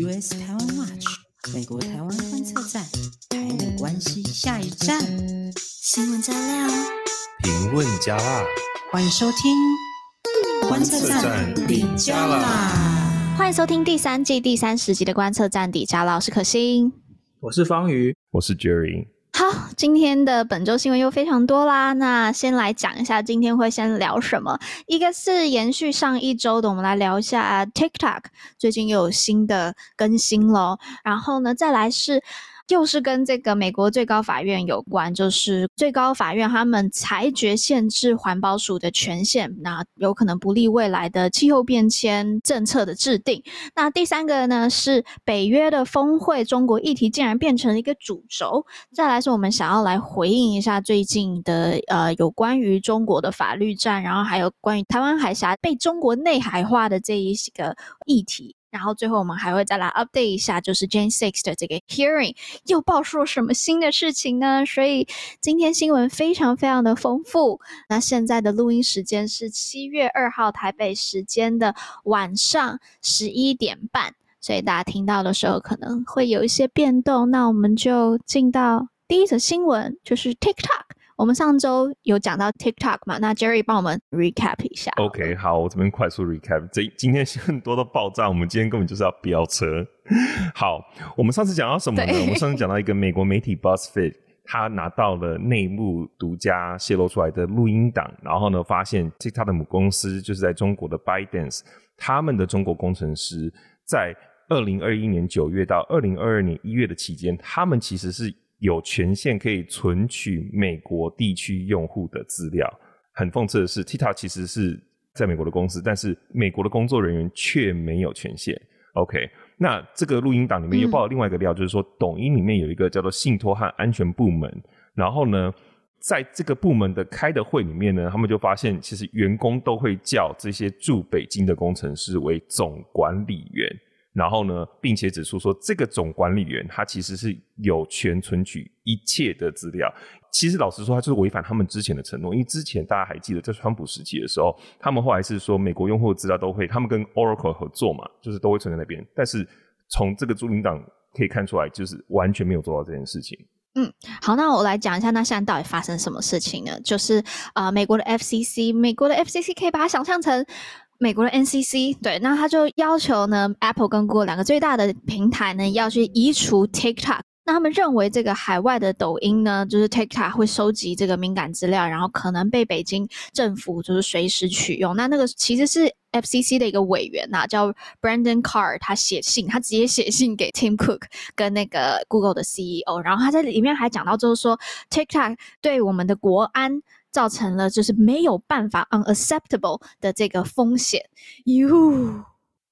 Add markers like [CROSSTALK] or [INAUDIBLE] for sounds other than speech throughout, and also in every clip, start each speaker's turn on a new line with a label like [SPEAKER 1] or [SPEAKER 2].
[SPEAKER 1] US 台湾 Watch 美国台湾观测站，台美关系下一站，新闻加料，
[SPEAKER 2] 评论加辣，
[SPEAKER 1] 欢迎收听观测站底加辣，
[SPEAKER 3] 欢迎收听第三季第三十集的观测站底加辣，我是可心，
[SPEAKER 4] 我是方瑜，
[SPEAKER 2] 我是 Jerry。
[SPEAKER 3] 好，今天的本周新闻又非常多啦。那先来讲一下，今天会先聊什么？一个是延续上一周的，我们来聊一下 TikTok，最近又有新的更新了。然后呢，再来是。又是跟这个美国最高法院有关，就是最高法院他们裁决限制环保署的权限，那有可能不利未来的气候变迁政策的制定。那第三个呢，是北约的峰会，中国议题竟然变成了一个主轴。再来是我们想要来回应一下最近的呃有关于中国的法律战，然后还有关于台湾海峡被中国内海化的这一个议题。然后最后我们还会再来 update 一下，就是 j a n e Six 的这个 hearing 又爆出了什么新的事情呢？所以今天新闻非常非常的丰富。那现在的录音时间是七月二号台北时间的晚上十一点半，所以大家听到的时候可能会有一些变动。那我们就进到第一则新闻，就是 TikTok。我们上周有讲到 TikTok 嘛？那 Jerry 帮我们 recap 一下。
[SPEAKER 2] OK，好，我这边快速 recap。这今天很多的爆炸，我们今天根本就是要飙车。好，我们上次讲到什么呢？我们上次讲到一个美国媒体 BuzzFeed，他拿到了内幕独家泄露出来的录音档，然后呢，发现 TikTok 的母公司就是在中国的 ByteDance，他们的中国工程师在二零二一年九月到二零二二年一月的期间，他们其实是。有权限可以存取美国地区用户的资料。很讽刺的是，TikTok 其实是在美国的公司，但是美国的工作人员却没有权限。OK，那这个录音档里面又爆了另外一个料，嗯、就是说抖音里面有一个叫做信托和安全部门，然后呢，在这个部门的开的会里面呢，他们就发现，其实员工都会叫这些驻北京的工程师为总管理员。然后呢，并且指出说，这个总管理员他其实是有权存取一切的资料。其实老实说，他就是违反他们之前的承诺。因为之前大家还记得，在川普时期的时候，他们后来是说，美国用户的资料都会，他们跟 Oracle 合作嘛，就是都会存在那边。但是从这个录音档可以看出来，就是完全没有做到这件事情。
[SPEAKER 3] 嗯，好，那我来讲一下，那现在到底发生什么事情呢？就是啊、美国的 FCC，美国的 FCC 可以把它想象成。美国的 NCC 对，那他就要求呢，Apple 跟 Google 两个最大的平台呢，要去移除 TikTok。那他们认为这个海外的抖音呢，就是 TikTok 会收集这个敏感资料，然后可能被北京政府就是随时取用。那那个其实是 FCC 的一个委员呐，叫 Brendan Carr，他写信，他直接写信给 Tim Cook 跟那个 Google 的 CEO，然后他在里面还讲到就是说 TikTok 对我们的国安。造成了就是没有办法 unacceptable 的这个风险。哟，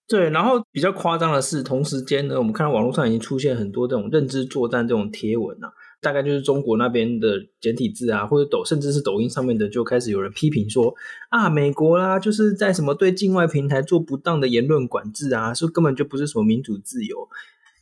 [SPEAKER 4] 对，然后比较夸张的是，同时间呢，我们看到网络上已经出现很多这种认知作战这种贴文啊，大概就是中国那边的简体字啊，或者抖，甚至是抖音上面的，就开始有人批评说啊，美国啦，就是在什么对境外平台做不当的言论管制啊，说根本就不是什么民主自由。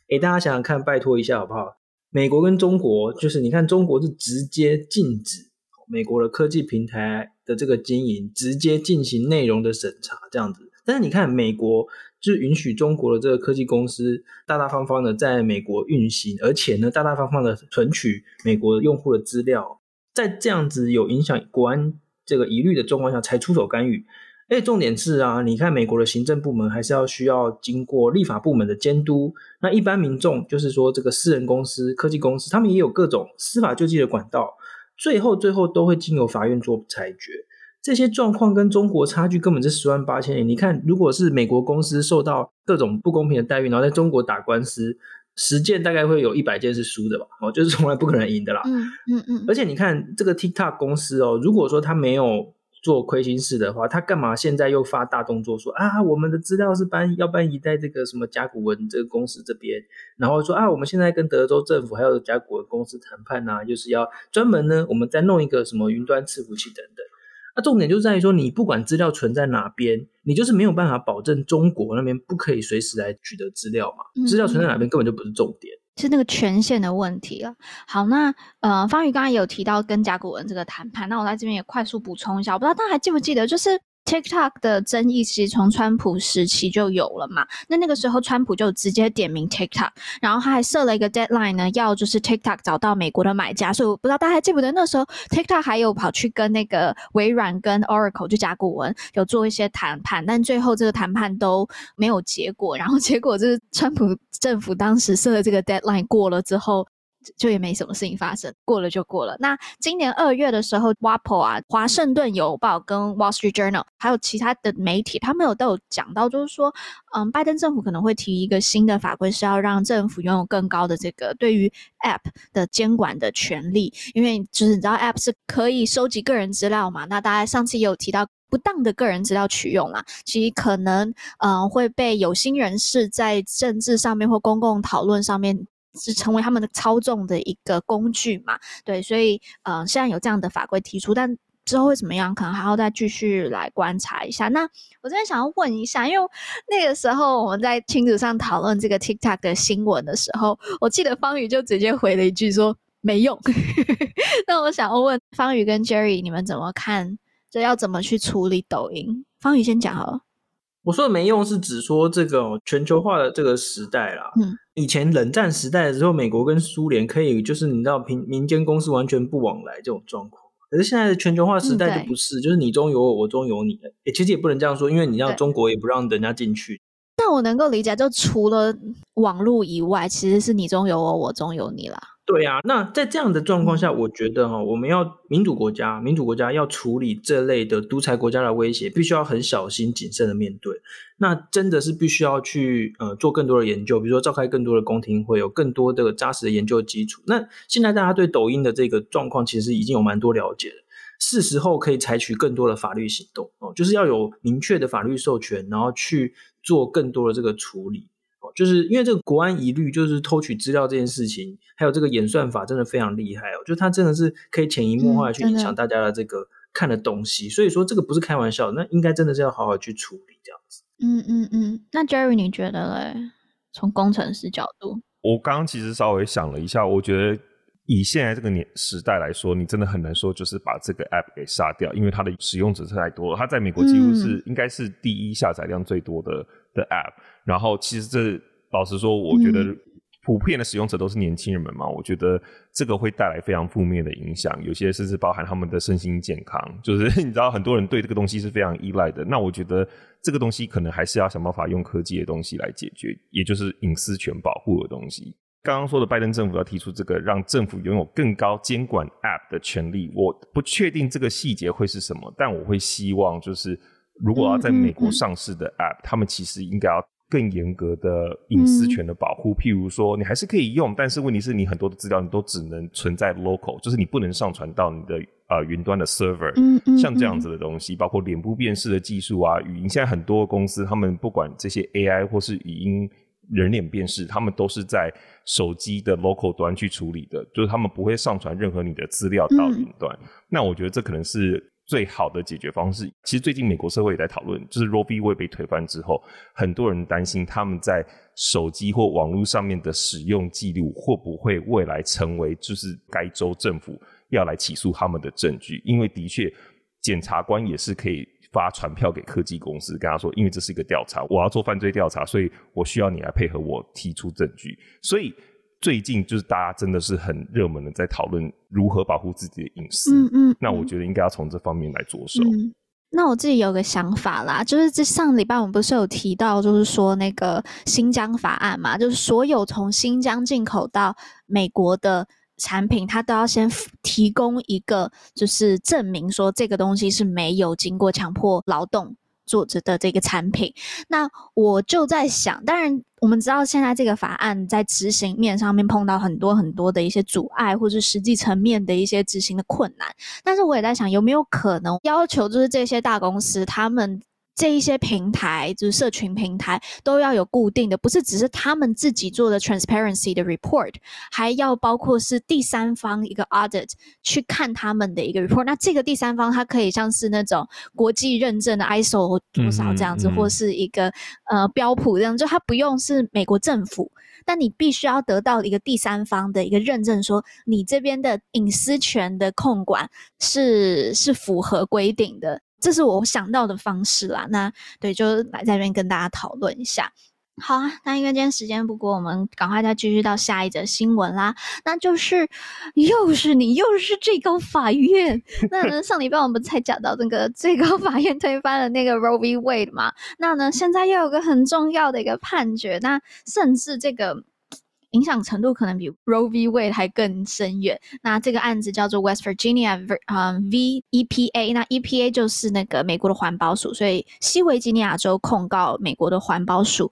[SPEAKER 4] 诶，大家想想看，拜托一下好不好？美国跟中国，就是你看中国是直接禁止。美国的科技平台的这个经营，直接进行内容的审查，这样子。但是你看，美国就允许中国的这个科技公司大大方方的在美国运行，而且呢，大大方方的存取美国用户的资料，在这样子有影响国安这个疑虑的状况下，才出手干预。哎，重点是啊，你看美国的行政部门还是要需要经过立法部门的监督，那一般民众就是说这个私人公司、科技公司，他们也有各种司法救济的管道。最后，最后都会经由法院做裁决。这些状况跟中国差距根本是十万八千里。你看，如果是美国公司受到各种不公平的待遇，然后在中国打官司，十件大概会有一百件是输的吧？哦，就是从来不可能赢的啦。
[SPEAKER 3] 嗯嗯嗯。而
[SPEAKER 4] 且你看这个 TikTok 公司哦，如果说它没有。做亏心事的话，他干嘛现在又发大动作说啊，我们的资料是搬要搬移在这个什么甲骨文这个公司这边，然后说啊，我们现在跟德州政府还有甲骨文公司谈判呐，就是要专门呢，我们再弄一个什么云端伺服器等等。那重点就在于说，你不管资料存在哪边，你就是没有办法保证中国那边不可以随时来取得资料嘛。资料存在哪边根本就不是重点。
[SPEAKER 3] 是那个权限的问题了。好，那呃，方宇刚才有提到跟甲骨文这个谈判，那我在这边也快速补充一下，我不知道大家还记不记得，就是 TikTok 的争议其实从川普时期就有了嘛。那那个时候川普就直接点名 TikTok，然后他还设了一个 deadline 呢，要就是 TikTok 找到美国的买家。所以我不知道大家还记不记得那时候 TikTok 还有跑去跟那个微软跟 Oracle 就甲骨文有做一些谈判，但最后这个谈判都没有结果。然后结果就是川普政府当时设的这个 deadline 过了之后。就也没什么事情发生，过了就过了。那今年二月的时候，WAPO 啊，华盛顿邮报跟 Wall Street Journal 还有其他的媒体，他们有都有讲到，就是说，嗯，拜登政府可能会提一个新的法规，是要让政府拥有更高的这个对于 App 的监管的权利，因为就是你知道 App 是可以收集个人资料嘛。那大家上次也有提到不当的个人资料取用啦，其实可能嗯会被有心人士在政治上面或公共讨论上面。是成为他们的操纵的一个工具嘛？对，所以呃，现在有这样的法规提出，但之后会怎么样，可能还要再继续来观察一下。那我这边想要问一下，因为那个时候我们在群组上讨论这个 TikTok 的新闻的时候，我记得方宇就直接回了一句说没用。[LAUGHS] 那我想要问方宇跟 Jerry，你们怎么看？这要怎么去处理抖音？方宇先讲好了。
[SPEAKER 4] 我说的没用是指说这个全球化的这个时代啦。嗯，以前冷战时代的时候，美国跟苏联可以就是你知道平民间公司完全不往来这种状况。可是现在的全球化时代就不是，嗯、就是你中有我，我中有你。诶其实也不能这样说，因为你知道中国也不让人家进去。
[SPEAKER 3] 但我能够理解，就除了网络以外，其实是你中有我，我中有你啦。
[SPEAKER 4] 对啊，那在这样的状况下，我觉得哈，我们要民主国家，民主国家要处理这类的独裁国家的威胁，必须要很小心谨慎的面对。那真的是必须要去呃做更多的研究，比如说召开更多的公听会，有更多的扎实的研究基础。那现在大家对抖音的这个状况，其实已经有蛮多了解了，是时候可以采取更多的法律行动哦，就是要有明确的法律授权，然后去做更多的这个处理。就是因为这个国安疑虑，就是偷取资料这件事情，还有这个演算法真的非常厉害哦，就它真的是可以潜移默化的去影响大家的这个看的东西，嗯，所以说这个不是开玩笑，那应该真的是要好好去处理这样子。
[SPEAKER 3] 嗯嗯嗯，那 Jerry 你觉得嘞？从工程师角度，
[SPEAKER 2] 我刚刚其实稍微想了一下，我觉得以现在这个年时代来说，你真的很难说就是把这个 app 给杀掉，因为它的使用者太多了，它在美国几乎是、嗯、应该是第一下载量最多的的 app。然后，其实这老实说，我觉得普遍的使用者都是年轻人们嘛。我觉得这个会带来非常负面的影响，有些甚至包含他们的身心健康。就是 [LAUGHS] 你知道，很多人对这个东西是非常依赖的。那我觉得这个东西可能还是要想办法用科技的东西来解决，也就是隐私权保护的东西。刚刚说的拜登政府要提出这个，让政府拥有更高监管 App 的权利，我不确定这个细节会是什么，但我会希望就是如果要在美国上市的 App，他们其实应该要。更严格的隐私权的保护，嗯，譬如说，你还是可以用，但是问题是你很多的资料你都只能存在 local，就是你不能上传到你的呃云端的 server，嗯嗯。像这样子的东西，包括脸部辨识的技术啊，语音，现在很多公司他们不管这些 AI 或是语音人脸辨识，他们都是在手机的 local 端去处理的，就是他们不会上传任何你的资料到云端，嗯。那我觉得这可能是。最好的解决方式，其实最近美国社会也在讨论，就是 Roe v. Wade 被推翻之后，很多人担心他们在手机或网络上面的使用记录会不会未来成为就是该州政府要来起诉他们的证据，因为的确检察官也是可以发传票给科技公司，跟他说，因为这是一个调查，我要做犯罪调查，所以我需要你来配合我提出证据，所以。最近就是大家真的是很热门的，在讨论如何保护自己的隐私。嗯嗯，那我觉得应该要从这方面来着手。
[SPEAKER 3] 嗯，那我自己有个想法啦，就是这上礼拜我们不是有提到，就是说那个新疆法案嘛，就是所有从新疆进口到美国的产品，它都要先提供一个就是证明，说这个东西是没有经过强迫劳动。做着的这个产品，那我就在想，当然我们知道现在这个法案在执行面上面碰到很多很多的一些阻碍，或是实际层面的一些执行的困难，但是我也在想，有没有可能要求就是这些大公司他们。这一些平台就是社群平台都要有固定的，不是只是他们自己做的 transparency 的 report，还要包括是第三方一个 audit 去看他们的一个 report。那这个第三方它可以像是那种国际认证的 ISO 多少这样子，嗯嗯、或是一个呃标普这样，就它不用是美国政府，但你必须要得到一个第三方的一个认证，说你这边的隐私权的控管是是符合规定的。这是我想到的方式啦。那对，就来这边跟大家讨论一下。好啊，那因为今天时间不够，我们赶快再继续到下一则新闻啦。那就是又是你，又是最高法院。那呢，上礼拜我们才讲到那个最高法院推翻了那个 Roe v. Wade 嘛。那呢，现在又有个很重要的一个判决，那甚至这个。影响程度可能比 Roe v. Wade 还更深远。那这个案子叫做 West Virginia v. EPA，那 EPA 就是那个美国的环保署，所以西维吉尼亚州控告美国的环保署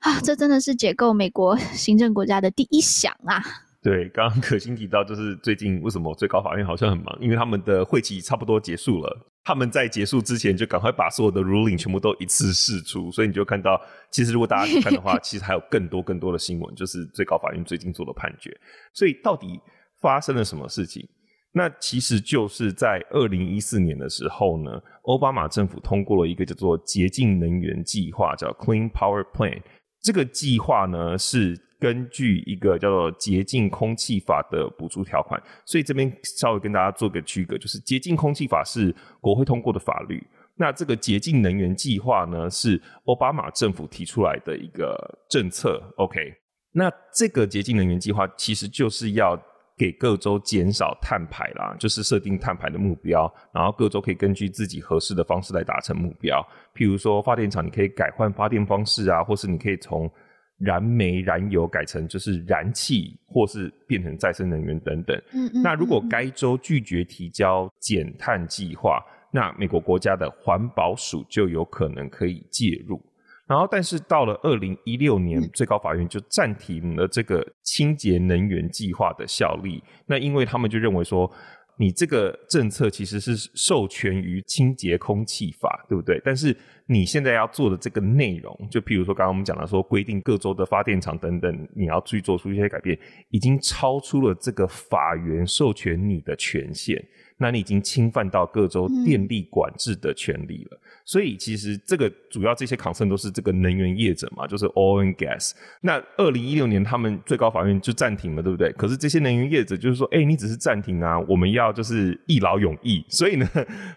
[SPEAKER 3] 啊，这真的是解构美国行政国家的第一响啊！
[SPEAKER 2] 对，刚刚可心提到，就是最近为什么最高法院好像很忙，因为他们的会期差不多结束了。他们在结束之前就赶快把所有的 ruling 全部都一次释出，所以你就看到，其实如果大家去看的话，[LAUGHS] 其实还有更多更多的新闻，就是最高法院最近做的判决。所以到底发生了什么事情？那其实就是在二零一四年的时候呢，奥巴马政府通过了一个叫做洁净能源计划，叫 Clean Power Plan。这个计划呢是。根据一个叫做《洁净空气法》的补助条款，所以这边稍微跟大家做个区隔，就是《洁净空气法》是国会通过的法律，那这个洁净能源计划呢是奥巴马政府提出来的一个政策。OK，那这个洁净能源计划其实就是要给各州减少碳排啦，就是设定碳排的目标，然后各州可以根据自己合适的方式来达成目标。譬如说发电厂，你可以改换发电方式啊，或是你可以从燃煤、燃油改成就是燃气，或是变成再生能源等等。嗯嗯。那如果该州拒绝提交减碳计划，那美国国家的环保署就有可能可以介入。然后，但是到了二零一六年，最高法院就暂停了这个清洁能源计划的效力。那因为他们就认为说。你这个政策其实是授权于清洁空气法，对不对？但是你现在要做的这个内容，就譬如说刚刚我们讲的说，规定各州的发电厂等等，你要去做出一些改变，已经超出了这个法源授权你的权限。那你已经侵犯到各州电力管制的权利了，嗯、所以其实这个主要这些 concern 都是这个能源业者嘛，就是 oil and gas。那二零一六年他们最高法院就暂停了，对不对？可是这些能源业者就是说，哎、欸，你只是暂停啊，我们要就是一劳永逸，所以呢，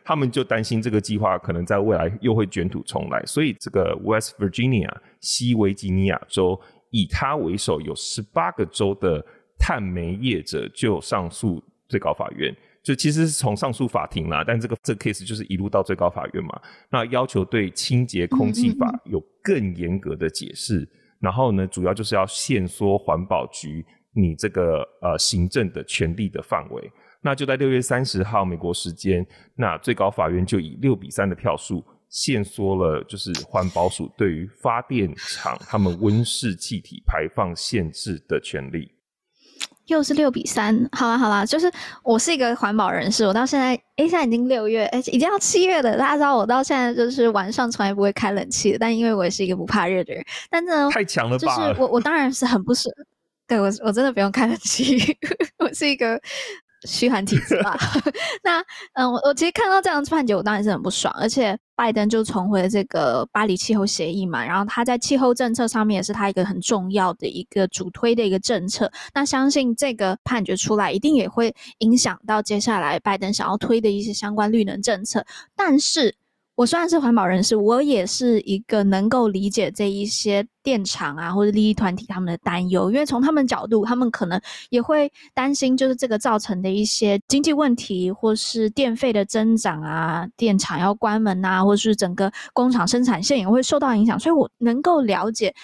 [SPEAKER 2] 他们就担心这个计划可能在未来又会卷土重来，所以这个 West Virginia 西维吉尼亚州以他为首，有十八个州的碳煤业者就上诉最高法院。就其实是从上诉法庭啦，但这个这个 case 就是一路到最高法院嘛。那要求对清洁空气法有更严格的解释，嗯嗯嗯，然后呢，主要就是要限缩环保局你这个呃行政的权利的范围。那就在六月三十号美国时间，那最高法院就以六比三的票数限缩了，就是环保署对于发电厂他们温室气体排放限制的权利。
[SPEAKER 3] 又是六比三，好啦好啦，就是我是一个环保人士，我到现在，哎，现在已经六月，哎，已经要七月了。大家知道我到现在就是晚上从来不会开冷气的，但因为我也是一个不怕热的人，但是呢，
[SPEAKER 2] 太强了吧？
[SPEAKER 3] 就是我我当然是很不舍，对我我真的不用开冷气，[LAUGHS] 我是一个。虚寒体质吧。[LAUGHS] [LAUGHS] 那嗯，我我其实看到这样子判决，我当然是很不爽。而且拜登就重回了这个巴黎气候协议嘛，然后他在气候政策上面也是他一个很重要的一个主推的一个政策。那相信这个判决出来，一定也会影响到接下来拜登想要推的一些相关绿能政策。但是。我虽然是环保人士，我也是一个能够理解这一些电厂啊或者利益团体他们的担忧，因为从他们角度，他们可能也会担心，就是这个造成的一些经济问题，或是电费的增长啊，电厂要关门啊，或是整个工厂生产线也会受到影响，所以我能够了解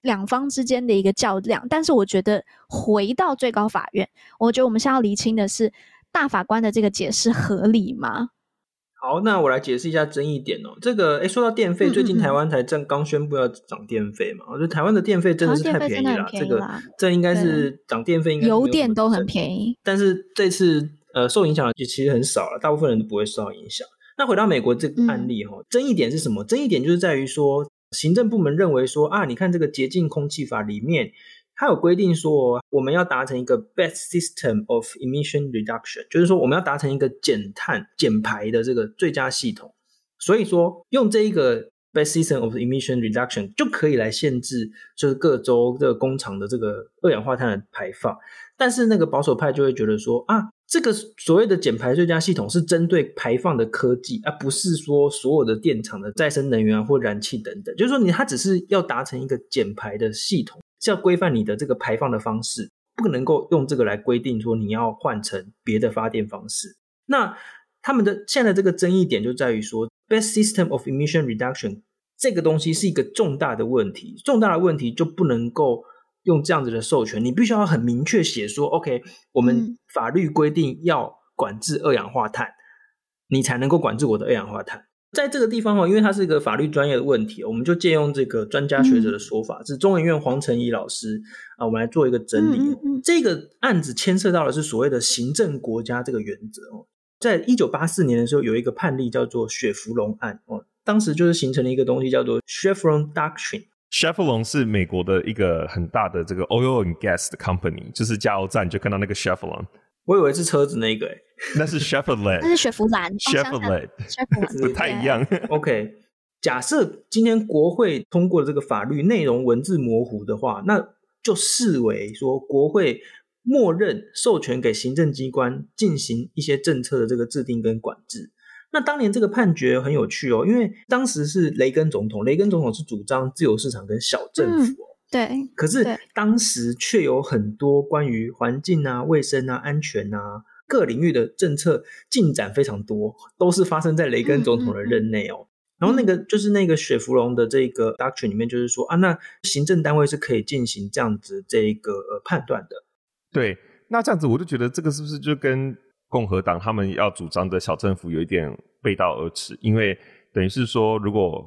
[SPEAKER 3] 两方之间的一个较量。但是我觉得回到最高法院，我觉得我们现在要厘清的是，大法官的这个解释合理吗？
[SPEAKER 4] 好，那我来解释一下争议点哦。这个，哎，说到电费，最近台湾才正刚宣布要涨电费嘛。我觉得台湾的电费真的是太便宜了，宜这个这应该是涨电费，应该
[SPEAKER 3] 油电都很便宜。
[SPEAKER 4] 但是这次呃受影响的就其实很少了，大部分人都不会受到影响。那回到美国这个案例哈、哦，争议点是什么？争议点就是在于说，行政部门认为说啊，你看这个洁净空气法里面。它有规定说，我们要达成一个 best system of emission reduction，就是说我们要达成一个减碳减排的这个最佳系统。所以说，用这一个 Best System of Emission Reduction 就可以来限制，就是各州的工厂的这个二氧化碳的排放。但是那个保守派就会觉得说啊，这个所谓的减排最佳系统是针对排放的科技，而不是说所有的电厂的再生能源或燃气等等。就是说你它只是要达成一个减排的系统，是要规范你的这个排放的方式，不能够用这个来规定说你要换成别的发电方式。那他们的现在的这个争议点就在于说，Best System of Emission Reduction 这个东西是一个重大的问题，重大的问题就不能够。用这样子的授权，你必须要很明确写说，OK，我们法律规定要管制二氧化碳，嗯、你才能够管制我的二氧化碳。在这个地方哦，因为它是一个法律专业的问题，我们就借用这个专家学者的说法，嗯、是中研院黄成仪老师啊，我们来做一个整理。嗯嗯、这个案子牵涉到的是所谓的行政国家这个原则哦。在一九八四年的时候，有一个判例叫做雪佛龙案哦，当时就是形成了一个东西叫做 Chevron Doctrine。
[SPEAKER 2] Chevron 是美国的一个很大的这个 oil and gas 的 company，就是加油站就看到那个 Chevron。
[SPEAKER 4] 我以为是车子那个诶，
[SPEAKER 2] 那是 Chevrolet，
[SPEAKER 3] 那是雪佛兰
[SPEAKER 2] ，Chevrolet，[LAUGHS] 不太一样。[LAUGHS]
[SPEAKER 4] OK，假设今天国会通过了这个法律，内容文字模糊的话，那就视为说国会默认授权给行政机关进行一些政策的这个制定跟管制。那当年这个判决很有趣哦，因为当时是雷根总统，雷根总统是主张自由市场跟小政府哦，
[SPEAKER 3] 嗯、对。
[SPEAKER 4] 可是当时却有很多关于环境啊、卫生啊、安全啊各领域的政策进展非常多，都是发生在雷根总统的任内哦。嗯嗯嗯、然后那个就是那个雪芙蓉的这个 doctrine 里面，就是说啊，那行政单位是可以进行这样子这个呃判断的。
[SPEAKER 2] 对，那这样子我就觉得这个是不是就跟共和党他们要主张的小政府有一点背道而驰，因为等于是说，如果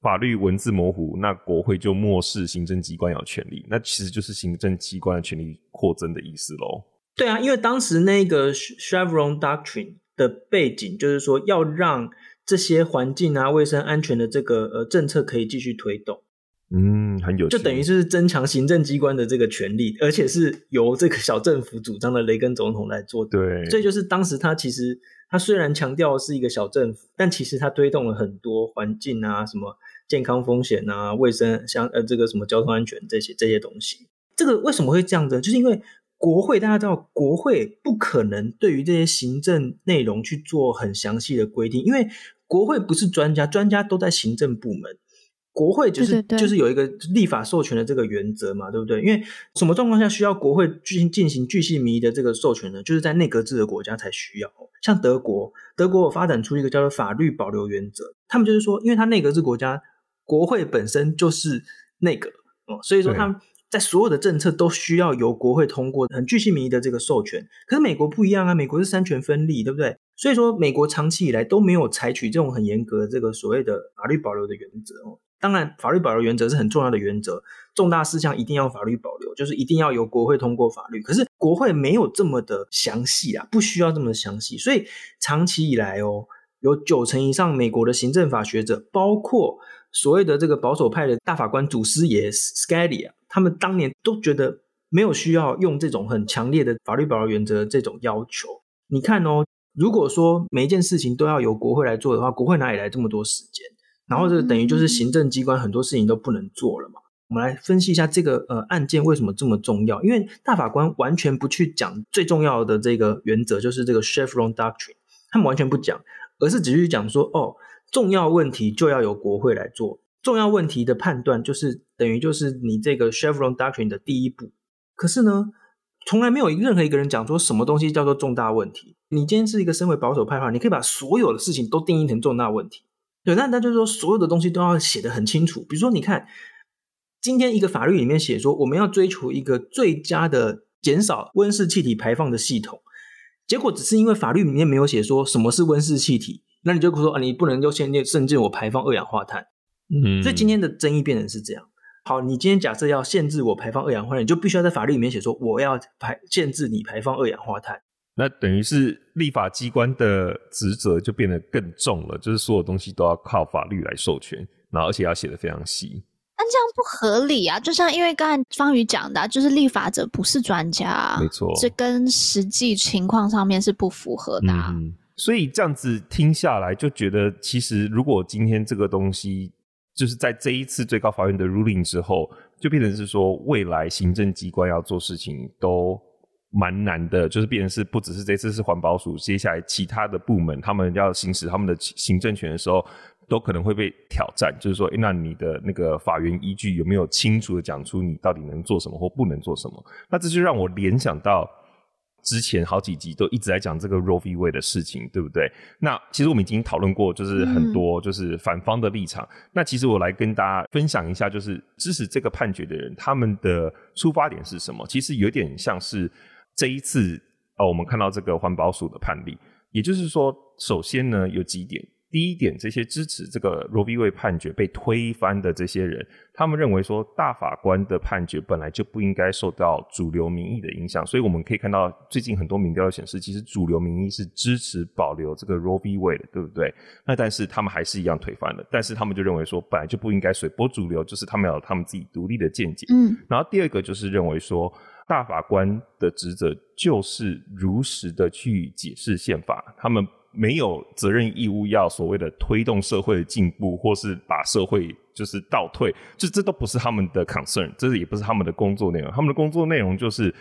[SPEAKER 2] 法律文字模糊，那国会就漠视行政机关有权利，那其实就是行政机关的权利扩增的意思喽。
[SPEAKER 4] 对啊，因为当时那个 Chevron Doctrine 的背景就是说，要让这些环境啊、卫生安全的这个呃政策可以继续推动。
[SPEAKER 2] 嗯，很有趣，
[SPEAKER 4] 就等于是增强行政机关的这个权利，而且是由这个小政府主张的雷根总统来做。
[SPEAKER 2] 对，
[SPEAKER 4] 所以就是当时他其实他虽然强调是一个小政府，但其实他推动了很多环境啊、什么健康风险啊、卫生像呃这个什么交通安全这些这些东西。这个为什么会这样子？就是因为国会大家知道，国会不可能对于这些行政内容去做很详细的规定，因为国会不是专家，专家都在行政部门。国会就是就是有一个立法授权的这个原则嘛，对不对？因为什么状况下需要国会进进行巨细靡遗的这个授权呢？就是在内阁制的国家才需要。像德国，德国有发展出一个叫做法律保留原则，他们就是说，因为它内阁制国家，国会本身就是内阁哦，所以说他们在所有的政策都需要由国会通过很巨细民意的这个授权。可是美国不一样啊，美国是三权分立，对不对？所以说美国长期以来都没有采取这种很严格的这个所谓的法律保留的原则哦。当然，法律保留原则是很重要的原则，重大事项一定要法律保留，就是一定要由国会通过法律。可是国会没有这么的详细啊，不需要这么详细。所以长期以来哦，有九成以上美国的行政法学者，包括所谓的这个保守派的大法官祖师爷 Scalia，他们当年都觉得没有需要用这种很强烈的法律保留原则这种要求。你看哦，如果说每一件事情都要由国会来做的话，国会哪里来这么多时间？然后这等于就是行政机关很多事情都不能做了嘛。我们来分析一下这个呃案件为什么这么重要？因为大法官完全不去讲最重要的这个原则，就是这个 Chevron Doctrine，他们完全不讲，而是只是讲说哦，重要问题就要由国会来做，重要问题的判断就是等于就是你这个 Chevron Doctrine 的第一步。可是呢，从来没有任何一个人讲说什么东西叫做重大问题。你今天是一个身为保守派的话，你可以把所有的事情都定义成重大问题。对，那那就是说，所有的东西都要写得很清楚。比如说，你看，今天一个法律里面写说，我们要追求一个最佳的减少温室气体排放的系统，结果只是因为法律里面没有写说什么是温室气体，那你就说啊，你不能就先限制我排放二氧化碳。嗯，所以今天的争议变成是这样。好，你今天假设要限制我排放二氧化碳，你就必须要在法律里面写说，我要排限制你排放二氧化碳。
[SPEAKER 2] 那等于是立法机关的职责就变得更重了，就是所有东西都要靠法律来授权，然后而且要写得非常细。
[SPEAKER 3] 那这样不合理啊！就像因为刚才方宇讲的，就是立法者不是专家，
[SPEAKER 2] 没错，
[SPEAKER 3] 这跟实际情况上面是不符合的。
[SPEAKER 2] 嗯，所以这样子听下来，就觉得其实如果今天这个东西就是在这一次最高法院的 ruling 之后，就变成是说未来行政机关要做事情都蛮难的，就是变成是不只是这次是环保署，接下来其他的部门他们要行使他们的行政权的时候，都可能会被挑战。就是说，那你的那个法源依据有没有清楚的讲出你到底能做什么或不能做什么？那这就让我联想到。之前好几集都一直在讲这个 Roe v. Wade 的事情，对不对？那其实我们已经讨论过，就是很多就是反方的立场。嗯、那其实我来跟大家分享一下，就是支持这个判决的人他们的出发点是什么？其实有点像是这一次哦，我们看到这个环保署的判例，也就是说，首先呢有几点。第一点，这些支持这个 Roe v. Wade 判决被推翻的这些人，他们认为说大法官的判决本来就不应该受到主流民意的影响，所以我们可以看到最近很多民调显示，其实主流民意是支持保留这个 Roe v. Wade 的，对不对？那但是他们还是一样推翻了，但是他们就认为说本来就不应该随波逐流，就是他们要有他们自己独立的见解。嗯，然后第二个就是认为说大法官的职责就是如实的去解释宪法，他们。没有责任义务要所谓的推动社会的进步，或是把社会就是倒退，就这都不是他们的 concern，这也不是他们的工作内容。他们的工作内容就是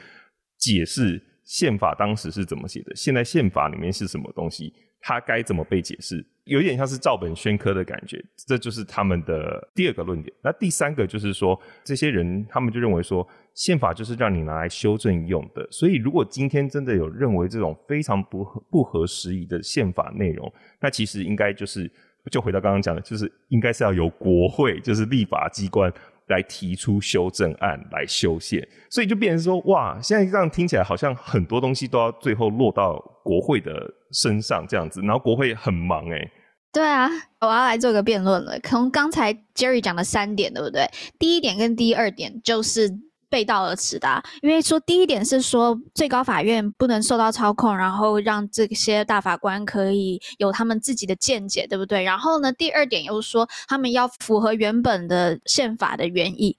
[SPEAKER 2] 解释宪法当时是怎么写的，现在宪法里面是什么东西，它该怎么被解释，有一点像是照本宣科的感觉。这就是他们的第二个论点。那第三个就是说，这些人他们就认为说。宪法就是让你拿来修正用的，所以如果今天真的有认为这种非常不合不合时宜的宪法内容，那其实应该就是就回到刚刚讲的，就是应该是要由国会，就是立法机关来提出修正案来修宪，所以就变成说，哇，现在这样听起来好像很多东西都要最后落到国会的身上这样子，然后国会很忙诶、
[SPEAKER 3] 对啊，我要来做个辩论了。从刚才 Jerry 讲的三点，对不对？第一点跟第二点就是。背道而驰的，因为说第一点是说最高法院不能受到操控，然后让这些大法官可以有他们自己的见解，对不对？然后呢，第二点又说他们要符合原本的宪法的原意，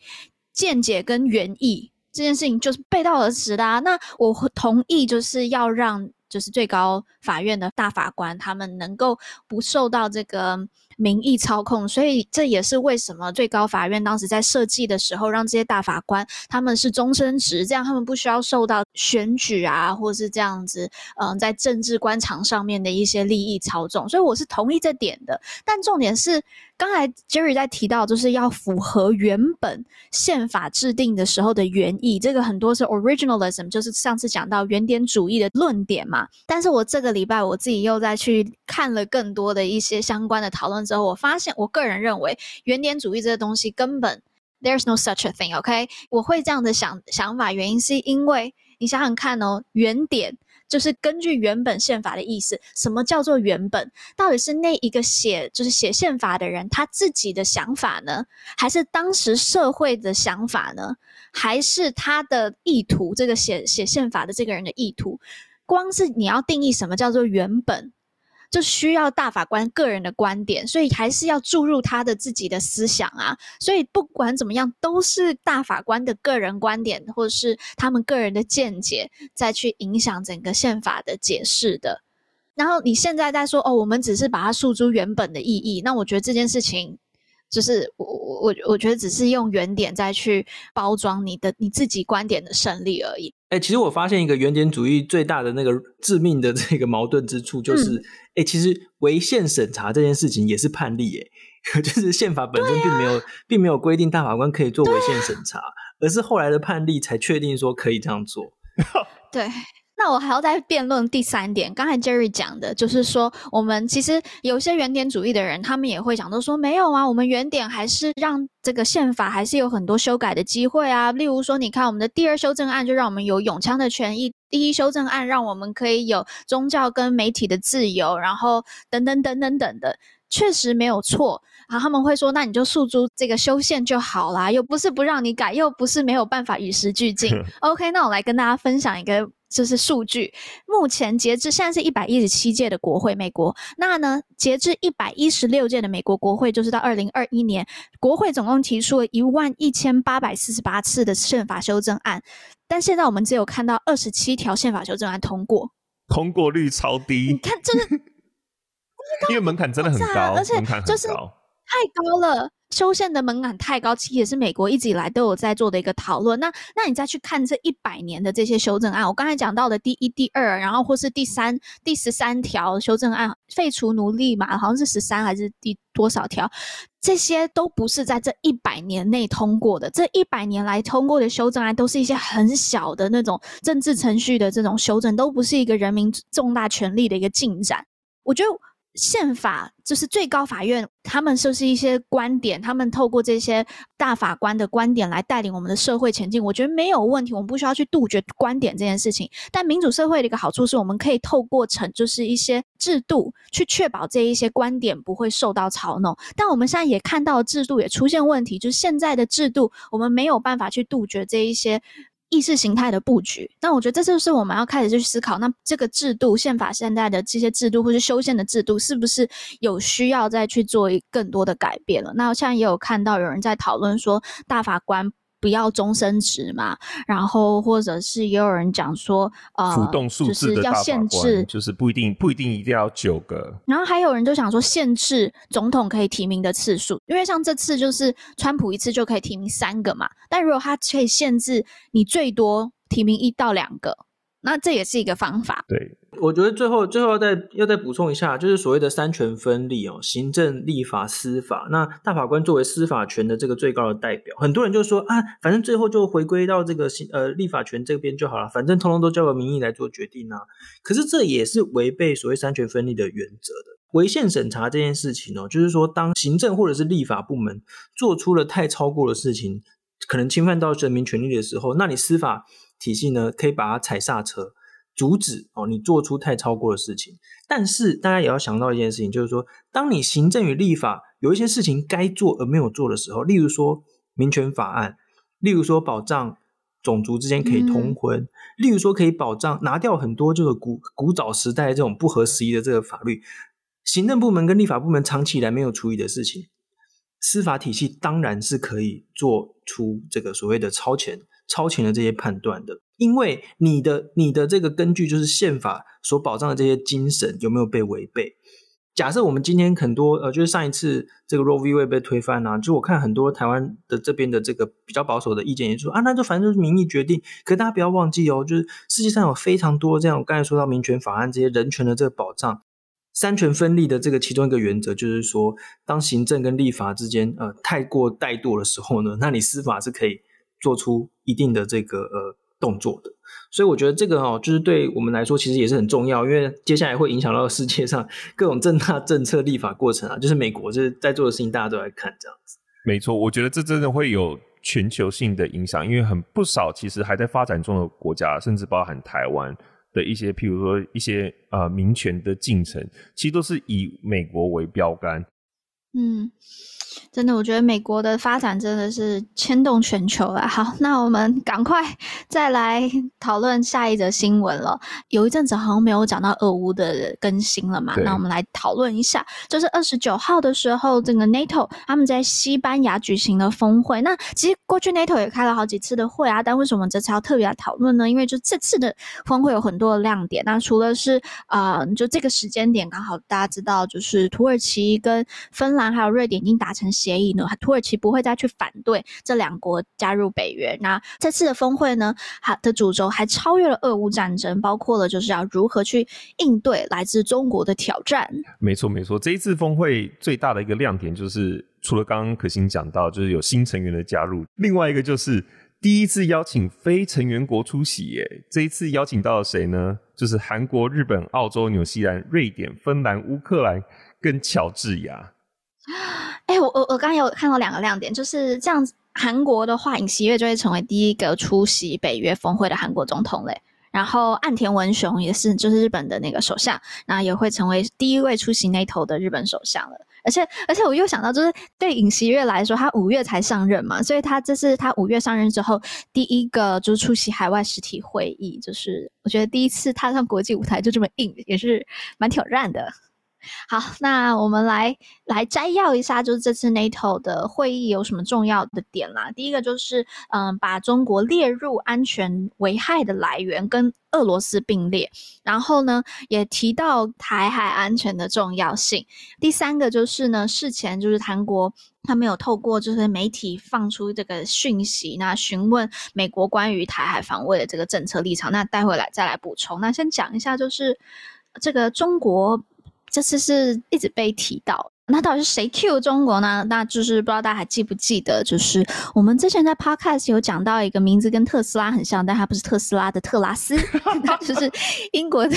[SPEAKER 3] 见解跟原意这件事情就是背道而驰的啊。那我同意，就是要让就是最高法院的大法官他们能够不受到这个。民意操控，所以这也是为什么最高法院当时在设计的时候，让这些大法官他们是终身职，这样他们不需要受到选举啊，或是这样子，嗯，在政治官场上面的一些利益操纵。所以我是同意这点的，但重点是。刚才 Jerry 在提到，就是要符合原本宪法制定的时候的原意，这个很多是 originalism，就是上次讲到原点主义的论点嘛。但是我这个礼拜我自己又再去看了更多的一些相关的讨论之后，我发现我个人认为原点主义这个东西根本 there's no such a thing，OK？、我会这样的想想法，原因是因为你想想看哦，原点。就是根据原本宪法的意思，什么叫做原本？到底是那一个写就是写宪法的人他自己的想法呢，还是当时社会的想法呢？还是他的意图？这个写写宪法的这个人的意图？光是你要定义什么叫做原本？就需要大法官个人的观点，所以还是要注入他的自己的思想啊。所以不管怎么样，都是大法官的个人观点，或者是他们个人的见解，再去影响整个宪法的解释的。然后你现在在说哦，我们只是把它诉诸原本的意义，那我觉得这件事情就是我我我觉得只是用原点再去包装你的你自己观点的胜利而已。
[SPEAKER 4] 哎、欸，其实我发现一个原点主义最大的那个致命的这个矛盾之处，就是，哎、嗯欸，其实违宪审查这件事情也是判例，哎，[LAUGHS] 就是宪法本身并没有，啊、并没有规定大法官可以做违宪审查，啊、而是后来的判例才确定说可以这样做。
[SPEAKER 3] 对。那我还要再辩论第三点，刚才 Jerry 讲的，就是说我们其实有些原点主义的人，他们也会讲，都说没有啊，我们原点还是让这个宪法还是有很多修改的机会啊。例如说，你看我们的第二修正案就让我们有永枪的权益，第一修正案让我们可以有宗教跟媒体的自由，然后等等等等等的，确实没有错。然后他们会说，那你就诉诸这个修宪就好啦，又不是不让你改，又不是没有办法与时俱进。[LAUGHS] OK，那我来跟大家分享一个。就是数据，目前截至现在是一百一十七届的国会，美国。那呢，截至一百一十六届的美国国会，就是到二零二一年，国会总共提出了一万一千八百四十八次的宪法修正案，但现在我们只有看到二十七条宪法修正案通过，
[SPEAKER 2] 通过率超低。
[SPEAKER 3] 你看，就是，[LAUGHS]
[SPEAKER 2] 因为门槛真的很高，
[SPEAKER 3] 而且就是太高了。修宪的门槛太高，其实也是美国一直以来都有在做的一个讨论。那那你再去看这一百年的这些修正案，我刚才讲到的第一、第二，然后或是第三、第十三条修正案，废除奴隶嘛，好像是十三还是第多少条？这些都不是在这一百年内通过的。这一百年来通过的修正案，都是一些很小的那种政治程序的这种修正，都不是一个人民重大权利的一个进展。我觉得。宪法就是最高法院，他们就是一些观点，他们透过这些大法官的观点来带领我们的社会前进。我觉得没有问题，我们不需要去杜绝观点这件事情。但民主社会的一个好处是，我们可以透过成就是一些制度去确保这一些观点不会受到嘲弄。但我们现在也看到制度也出现问题，就是现在的制度我们没有办法去杜绝这一些。意识形态的布局，那我觉得这就是我们要开始去思考，那这个制度、宪法现在的这些制度，或是修宪的制度，是不是有需要再去做更多的改变了？那我现在也有看到有人在讨论说，大法官。不要终身制嘛，然后或者是也有人讲说，呃，
[SPEAKER 2] 浮动数字的要限制，就是不一定不一定一定要九个。
[SPEAKER 3] 然后还有人就想说，限制总统可以提名的次数，因为像这次就是川普一次就可以提名三个嘛，但如果他可以限制你最多提名一到两个。那这也是一个方法。
[SPEAKER 2] 对，
[SPEAKER 4] 我觉得最后最后要再要再补充一下，就是所谓的三权分立哦，行政、立法、司法。那大法官作为司法权的这个最高的代表，很多人就说啊，反正最后就回归到这个行呃立法权这边就好了，反正通通都交由民意来做决定啊。可是这也是违背所谓三权分立的原则的。违宪审查这件事情哦，就是说当行政或者是立法部门做出了太超过的事情，可能侵犯到人民权利的时候，那你司法。体系呢，可以把它踩刹车，阻止哦，你做出太超过的事情。但是大家也要想到一件事情，就是说，当你行政与立法有一些事情该做而没有做的时候，例如说民权法案，例如说保障种族之间可以通婚，嗯、例如说可以保障拿掉很多就是古古早时代这种不合时宜的这个法律，行政部门跟立法部门长期以来没有处理的事情，司法体系当然是可以做出这个所谓的超前。超前的这些判断的，因为你的你的这个根据就是宪法所保障的这些精神有没有被违背？假设我们今天很多呃，就是上一次这个 Roe v. Wade 被推翻啊，就我看很多台湾的这边的这个比较保守的意见也说啊，那就反正就是民意决定。可大家不要忘记哦，就是世界上有非常多这样，我刚才说到民权法案这些人权的这个保障，三权分立的这个其中一个原则就是说，当行政跟立法之间呃太过怠惰的时候呢，那你司法是可以。做出一定的这个呃动作的，所以我觉得这个哦，就是对我们来说其实也是很重要，因为接下来会影响到世界上各种政大政策立法过程啊，就是美国就是在做的事情，大家都来看这样子。
[SPEAKER 2] 没错，我觉得这真的会有全球性的影响，因为很不少其实还在发展中的国家，甚至包含台湾的一些，譬如说一些呃民权的进程，其实都是以美国为标杆。
[SPEAKER 3] 嗯。真的，我觉得美国的发展真的是牵动全球啊！好，那我们赶快再来讨论下一则新闻了。有一阵子好像没有讲到俄乌的更新了嘛？那我们来讨论一下，就是二十九号的时候，这个 NATO 他们在西班牙举行了峰会。那其实过去 NATO 也开了好几次的会啊，但为什么这次要特别来讨论呢？因为就这次的峰会有很多的亮点。那除了是呃，就这个时间点刚好大家知道，就是土耳其跟芬兰还有瑞典已经达成。协议呢，土耳其不会再去反对这两国加入北约。那这次的峰会呢，它的主轴还超越了俄乌战争，包括了就是要如何去应对来自中国的挑战。
[SPEAKER 2] 没错，没错。这一次峰会最大的一个亮点就是，除了刚刚可心讲到，就是有新成员的加入，另外一个就是第一次邀请非成员国出席。耶，这一次邀请到了谁呢？就是韩国、日本、澳洲、纽西兰、瑞典、芬兰、乌克兰跟乔治亚。
[SPEAKER 3] 哎、我我我刚刚有看到两个亮点，就是这样子。韩国的话，尹锡悦就会成为第一个出席北约峰会的韩国总统嘞。然后岸田文雄也是，就是日本的那个首相，那也会成为第一位出席那头的日本首相了。而且而且我又想到，就是对尹锡悦来说，他五月才上任嘛，所以他这是他五月上任之后第一个就是出席海外实体会议，就是我觉得第一次踏上国际舞台就这么硬，也是蛮挑战的。好，那我们来来摘要一下，就是这次 NATO 的会议有什么重要的点啦？第一个就是，嗯，把中国列入安全危害的来源，跟俄罗斯并列。然后呢，也提到台海安全的重要性。第三个就是呢，事前就是韩国他没有透过就是媒体放出这个讯息，那询问美国关于台海防卫的这个政策立场。那待会来再来补充。那先讲一下，就是这个中国。这次是一直被提到。那到底是谁 Q 中国呢？那就是不知道大家还记不记得，就是我们之前在 Podcast 有讲到一个名字跟特斯拉很像，但它不是特斯拉的特拉斯，[LAUGHS] 就是英国的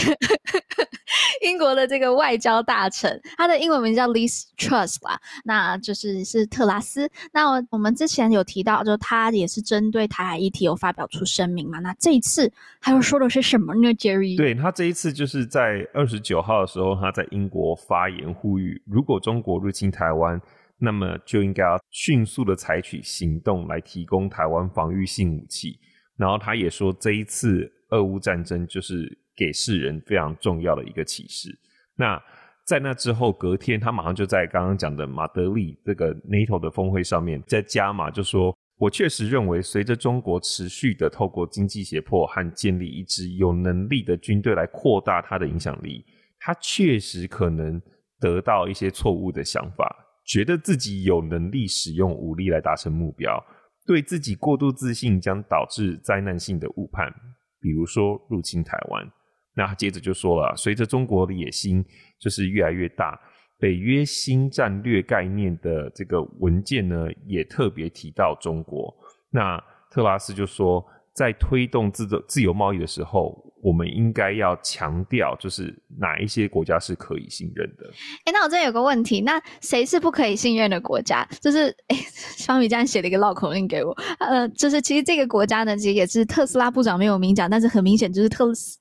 [SPEAKER 3] 英国的这个外交大臣，他的英文名叫 Liz Truss 啦，那就是是特拉斯。那我们之前有提到，就他也是针对台海议题有发表出声明嘛。那这一次他又说的是什么呢？Jerry？
[SPEAKER 2] 对，他这一次就是在二十九号的时候，他在英国发言呼吁，如果中国入侵台湾，那么就应该要迅速的采取行动来提供台湾防御性武器。然后他也说，这一次俄乌战争就是给世人非常重要的一个启示。那在那之后，隔天他马上就在刚刚讲的马德里这个 NATO 的峰会上面再加码，就说我确实认为，随着中国持续的透过经济胁迫和建立一支有能力的军队来扩大它的影响力，它确实可能。得到一些错误的想法，觉得自己有能力使用武力来达成目标，对自己过度自信将导致灾难性的误判，比如说入侵台湾。那他接着就说了，随着中国的野心就是越来越大，北约新战略概念的这个文件呢，也特别提到中国。那特拉斯就说，在推动自自由贸易的时候。我们应该要强调，就是哪一些国家是可以信任的。
[SPEAKER 3] 哎，那我这里有个问题，那谁是不可以信任的国家？就是，哎，小米这样写了一个绕口令给我。呃，就是其实这个国家呢，其实也是特斯拉部长没有明讲，但是很明显就是特斯。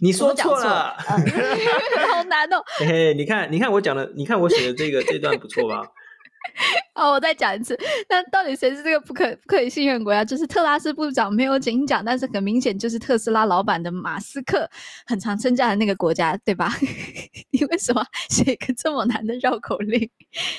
[SPEAKER 4] 你说错了，[LAUGHS]
[SPEAKER 3] 好难哦。[LAUGHS]
[SPEAKER 4] 嘿嘿，你看，你看我讲的，你看我写的这个这段不错吧？
[SPEAKER 3] 哦，我再讲一次，那到底谁是这个不可不可以信任国家？就是特拉斯部长没有明讲，但是很明显就是特斯拉老板的马斯克很常称赞的那个国家，对吧？[LAUGHS] 你为什么写一个这么难的绕口令？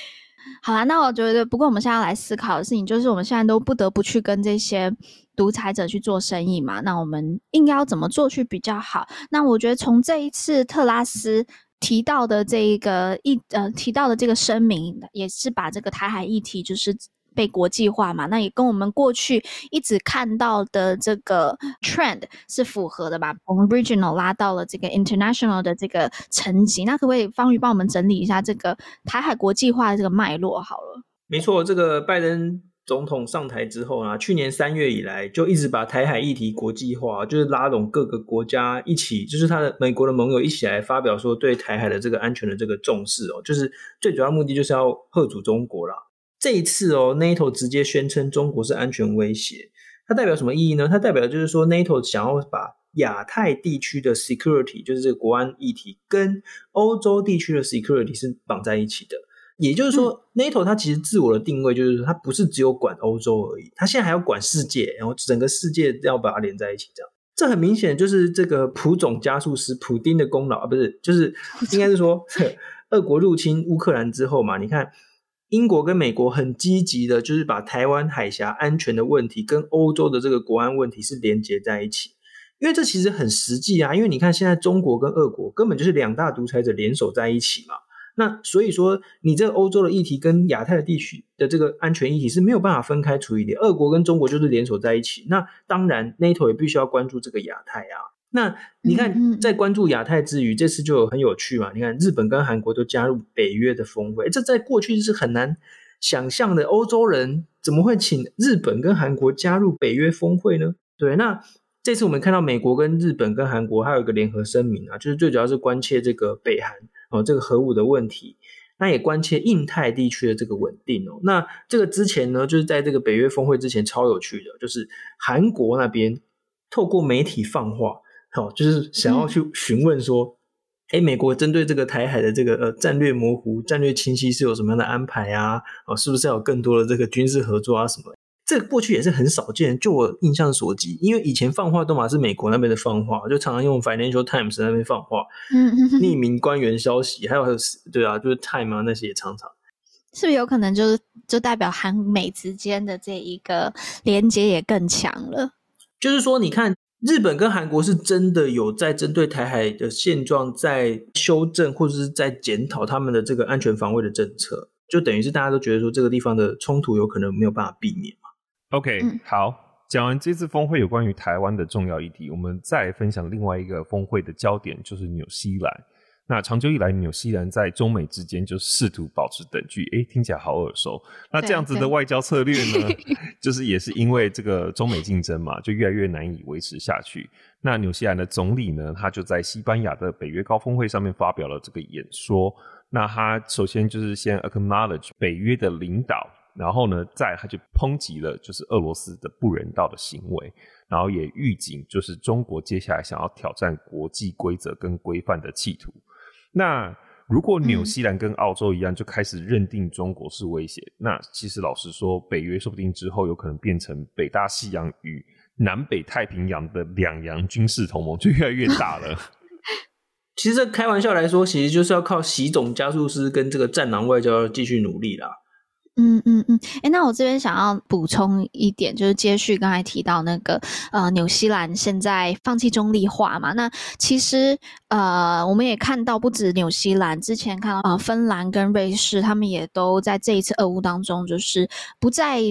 [SPEAKER 3] [LAUGHS] 好啦，那我觉得，不过我们现在要来思考的事情，就是我们现在都不得不去跟这些独裁者去做生意嘛，那我们应该要怎么做去比较好？那我觉得从这一次特拉斯。提到的这个一呃，提到的这个声明，也是把这个台海议题就是被国际化嘛，那也跟我们过去一直看到的这个 trend 是符合的吧？从 regional 拉到了这个 international 的这个层级，那可不可以方宇帮我们整理一下这个台海国际化的这个脉络？好了，
[SPEAKER 4] 没错，这个拜登。总统上台之后啊，去年三月以来就一直把台海议题国际化，就是拉拢各个国家一起，就是他的美国的盟友一起来发表说对台海的这个安全的这个重视哦，就是最主要目的就是要吓阻中国啦。这一次哦，NATO 直接宣称中国是安全威胁，它代表什么意义呢？它代表就是说 NATO 想要把亚太地区的 security，就是这个国安议题，跟欧洲地区的 security 是绑在一起的。也就是说，嗯，NATO 它其实自我的定位就是说，它不是只有管欧洲而已，它现在还要管世界，然后整个世界要把它连在一起，这样。这很明显就是这个普总加速师普丁的功劳啊，不是，就是应该是说，[LAUGHS] 俄国入侵乌克兰之后嘛，你看英国跟美国很积极的，就是把台湾海峡安全的问题跟欧洲的这个国安问题是连接在一起，因为这其实很实际啊，因为你看现在中国跟俄国根本就是两大独裁者联手在一起嘛。那所以说，你这个欧洲的议题跟亚太的地区的这个安全议题是没有办法分开处理的。俄国跟中国就是联手在一起。那当然，NATO 也必须要关注这个亚太啊。那你看，在关注亚太之余，这次就很有趣嘛。你看，日本跟韩国都加入北约的峰会，这在过去是很难想象的。欧洲人怎么会请日本跟韩国加入北约峰会呢？对，那这次我们看到美国跟日本跟韩国还有一个联合声明啊，就是最主要是关切这个北韩。哦，这个核武的问题，那也关切印太地区的这个稳定哦。那这个之前呢，就是在这个北约峰会之前，超有趣的，就是韩国那边透过媒体放话，好、哦，就是想要去询问说，哎、嗯，美国针对这个台海的这个呃战略模糊、战略清晰是有什么样的安排啊？哦，是不是要有更多的这个军事合作啊什么？这个过去也是很少见，就我印象所及，因为以前放话都嘛是美国那边的放话，就常常用 Financial Times 那边放话，嗯，匿名官员消息，还有还有对啊，就是 Time 啊那些也常常，
[SPEAKER 3] 是不是有可能就是就代表韩美之间的这一个连接也更强了？
[SPEAKER 4] 就是说，你看日本跟韩国是真的有在针对台海的现状在修正或者是在检讨他们的这个安全防卫的政策，就等于是大家都觉得说这个地方的冲突有可能没有办法避免。
[SPEAKER 2] OK，、嗯、好，讲完这次峰会有关于台湾的重要议题，我们再分享另外一个峰会的焦点，就是纽西兰。那长久以来，纽西兰在中美之间就试图保持等距，诶，听起来好耳熟。那这样子的外交策略呢，[LAUGHS] 就是也是因为这个中美竞争嘛，就越来越难以维持下去。那纽西兰的总理呢，他就在西班牙的北约高峰会上面发表了这个演说。那他首先就是先 acknowledge 北约的领导。然后呢，再他就抨击了，就是俄罗斯的不人道的行为，然后也预警，就是中国接下来想要挑战国际规则跟规范的企图。那如果纽西兰跟澳洲一样，就开始认定中国是威胁，嗯、那其实老实说，北约说不定之后有可能变成北大西洋与南北太平洋的两洋军事同盟，就越来越大了。[LAUGHS]
[SPEAKER 4] 其实这开玩笑来说，其实就是要靠习总加速师跟这个战狼外交继续努力啦。
[SPEAKER 3] 嗯嗯嗯，哎、那我这边想要补充一点，就是接续刚才提到那个呃，纽西兰现在放弃中立化嘛，那其实呃，我们也看到不止纽西兰，之前看到啊，芬兰跟瑞士，他们也都在这一次俄乌当中，就是不再。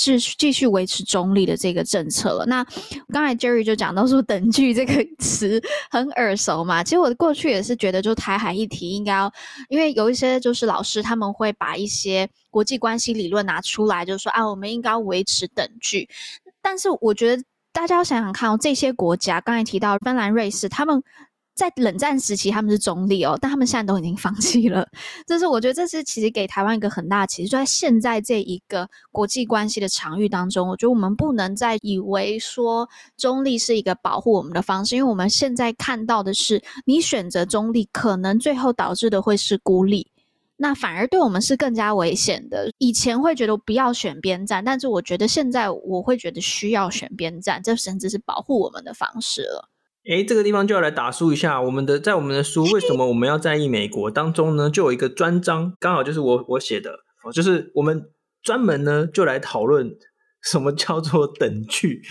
[SPEAKER 3] 继续继续维持中立的这个政策了。那刚才 Jerry 就讲到说“等距”这个词很耳熟嘛。其实我过去也是觉得，就台海议题应该要，因为有一些就是老师他们会把一些国际关系理论拿出来，就是说啊，我们应该维持等距。但是我觉得大家要想想看哦，这些国家刚才提到芬兰、瑞士，他们。在冷战时期，他们是中立哦，但他们现在都已经放弃了。这是我觉得，这是其实给台湾一个很大的启示，就在现在这一个国际关系的场域当中，我觉得我们不能再以为说中立是一个保护我们的方式，因为我们现在看到的是，你选择中立，可能最后导致的会是孤立，那反而对我们是更加危险的。以前会觉得不要选边站，但是我觉得现在我会觉得需要选边站，这甚至是保护我们的方式了。
[SPEAKER 4] 诶，这个地方就要来打书一下我们的，在我们的书为什么我们要在意美国当中呢？就有一个专章，刚好就是我我写的，就是我们专门呢就来讨论 [LAUGHS] 什么叫做等距。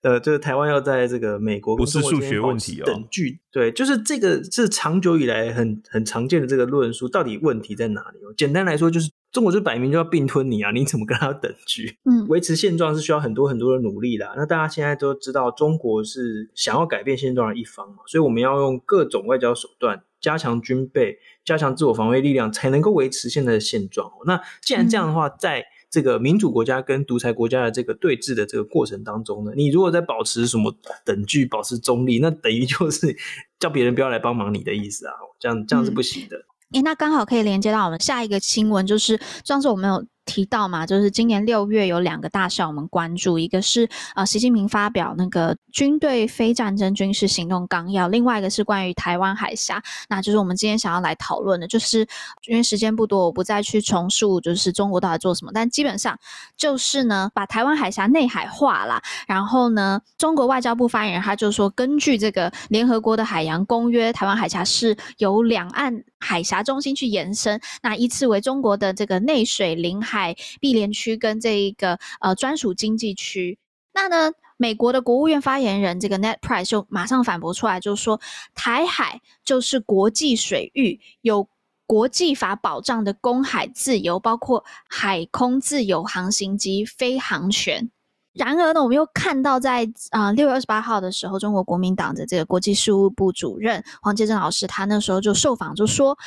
[SPEAKER 4] 呃，就是台湾要在这个美国，不是数学问题哦。等距，对，就是这个是长久以来很很常见的这个论述，到底问题在哪里哦？简单来说，就是中国就摆明就要并吞你啊，[LAUGHS] 你怎么跟他等距？嗯，维持现状是需要很多很多的努力的。那大家现在都知道，中国是想要改变现状的一方嘛，所以我们要用各种外交手段，加强军备，加强自我防卫力量，才能够维持现在的现状。那既然这样的话，在、嗯这个民主国家跟独裁国家的这个对峙的这个过程当中呢，你如果在保持什么等距、保持中立，那等于就是叫别人不要来帮忙你的意思啊，这样这样是不行的。
[SPEAKER 3] 诶、那刚好可以连接到我们下一个新闻，就是上次我们有。提到嘛，就是今年六月有两个大事我们关注，一个是呃习近平发表那个军队非战争军事行动纲要，另外一个是关于台湾海峡，那就是我们今天想要来讨论的，就是因为时间不多，我不再去重述，就是中国到底做什么，但基本上就是呢，把台湾海峡内海化啦，然后呢，中国外交部发言人他就说，根据这个联合国的海洋公约，台湾海峡是由两岸海峡中心去延伸，那依次为中国的这个内水领海。海碧连区跟这一个呃专属经济区，那呢，美国的国务院发言人这个 Net Price 就马上反驳出来，就说台海就是国际水域，有国际法保障的公海自由，包括海空自由航行及飞航权。然而呢，我们又看到在啊六月二十八号的时候，中国国民党的这个国际事务部主任黄建正老师，他那时候就受访就说，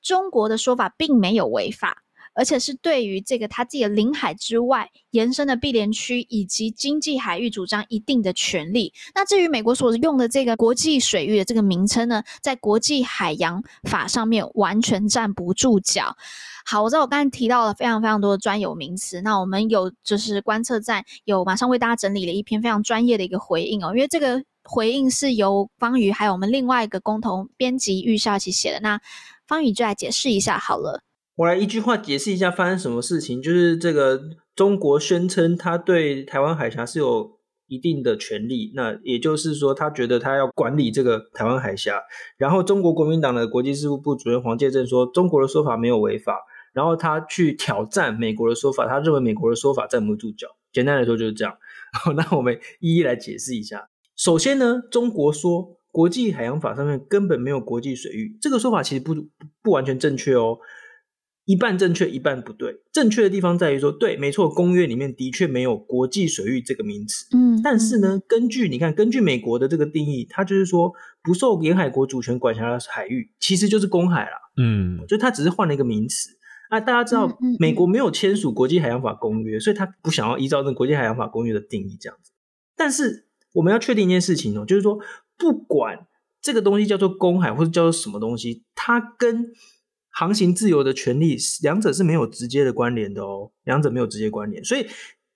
[SPEAKER 3] 中国的说法并没有违法。而且是对于这个他自己的领海之外延伸的碧连区以及经济海域主张一定的权利。那至于美国所用的这个国际水域的这个名称呢，在国际海洋法上面完全站不住脚。好，我知道我刚才提到了非常非常多的专有名词，那我们有就是观测站有马上为大家整理了一篇非常专业的一个回应哦，因为这个回应是由方宇还有我们另外一个共同编辑玉少一起写的。那方宇就来解释一下好了。
[SPEAKER 4] 我来一句话解释一下发生什么事情，就是这个中国宣称他对台湾海峡是有一定的权利，那也就是说，他觉得他要管理这个台湾海峡。然后，中国国民党的国际事务部主任黄介正说，中国的说法没有违法。然后他去挑战美国的说法，他认为美国的说法站不住脚。简单来说就是这样。那我们一一来解释一下。首先呢，中国说国际海洋法上面根本没有国际水域，这个说法其实不不完全正确哦。一半正确，一半不对。正确的地方在于说，对，没错，公约里面的确没有国际水域这个名词。嗯，但是呢，根据你看，根据美国的这个定义，它就是说，不受沿海国主权管辖的海域，其实就是公海啦。嗯，就它只是换了一个名词。啊，大家知道，美国没有签署国际海洋法公约，所以他不想要依照这个国际海洋法公约的定义这样子。但是我们要确定一件事情哦，就是说，不管这个东西叫做公海或者叫做什么东西，它跟航行自由的权利，两者是没有直接的关联的哦，两者没有直接关联。所以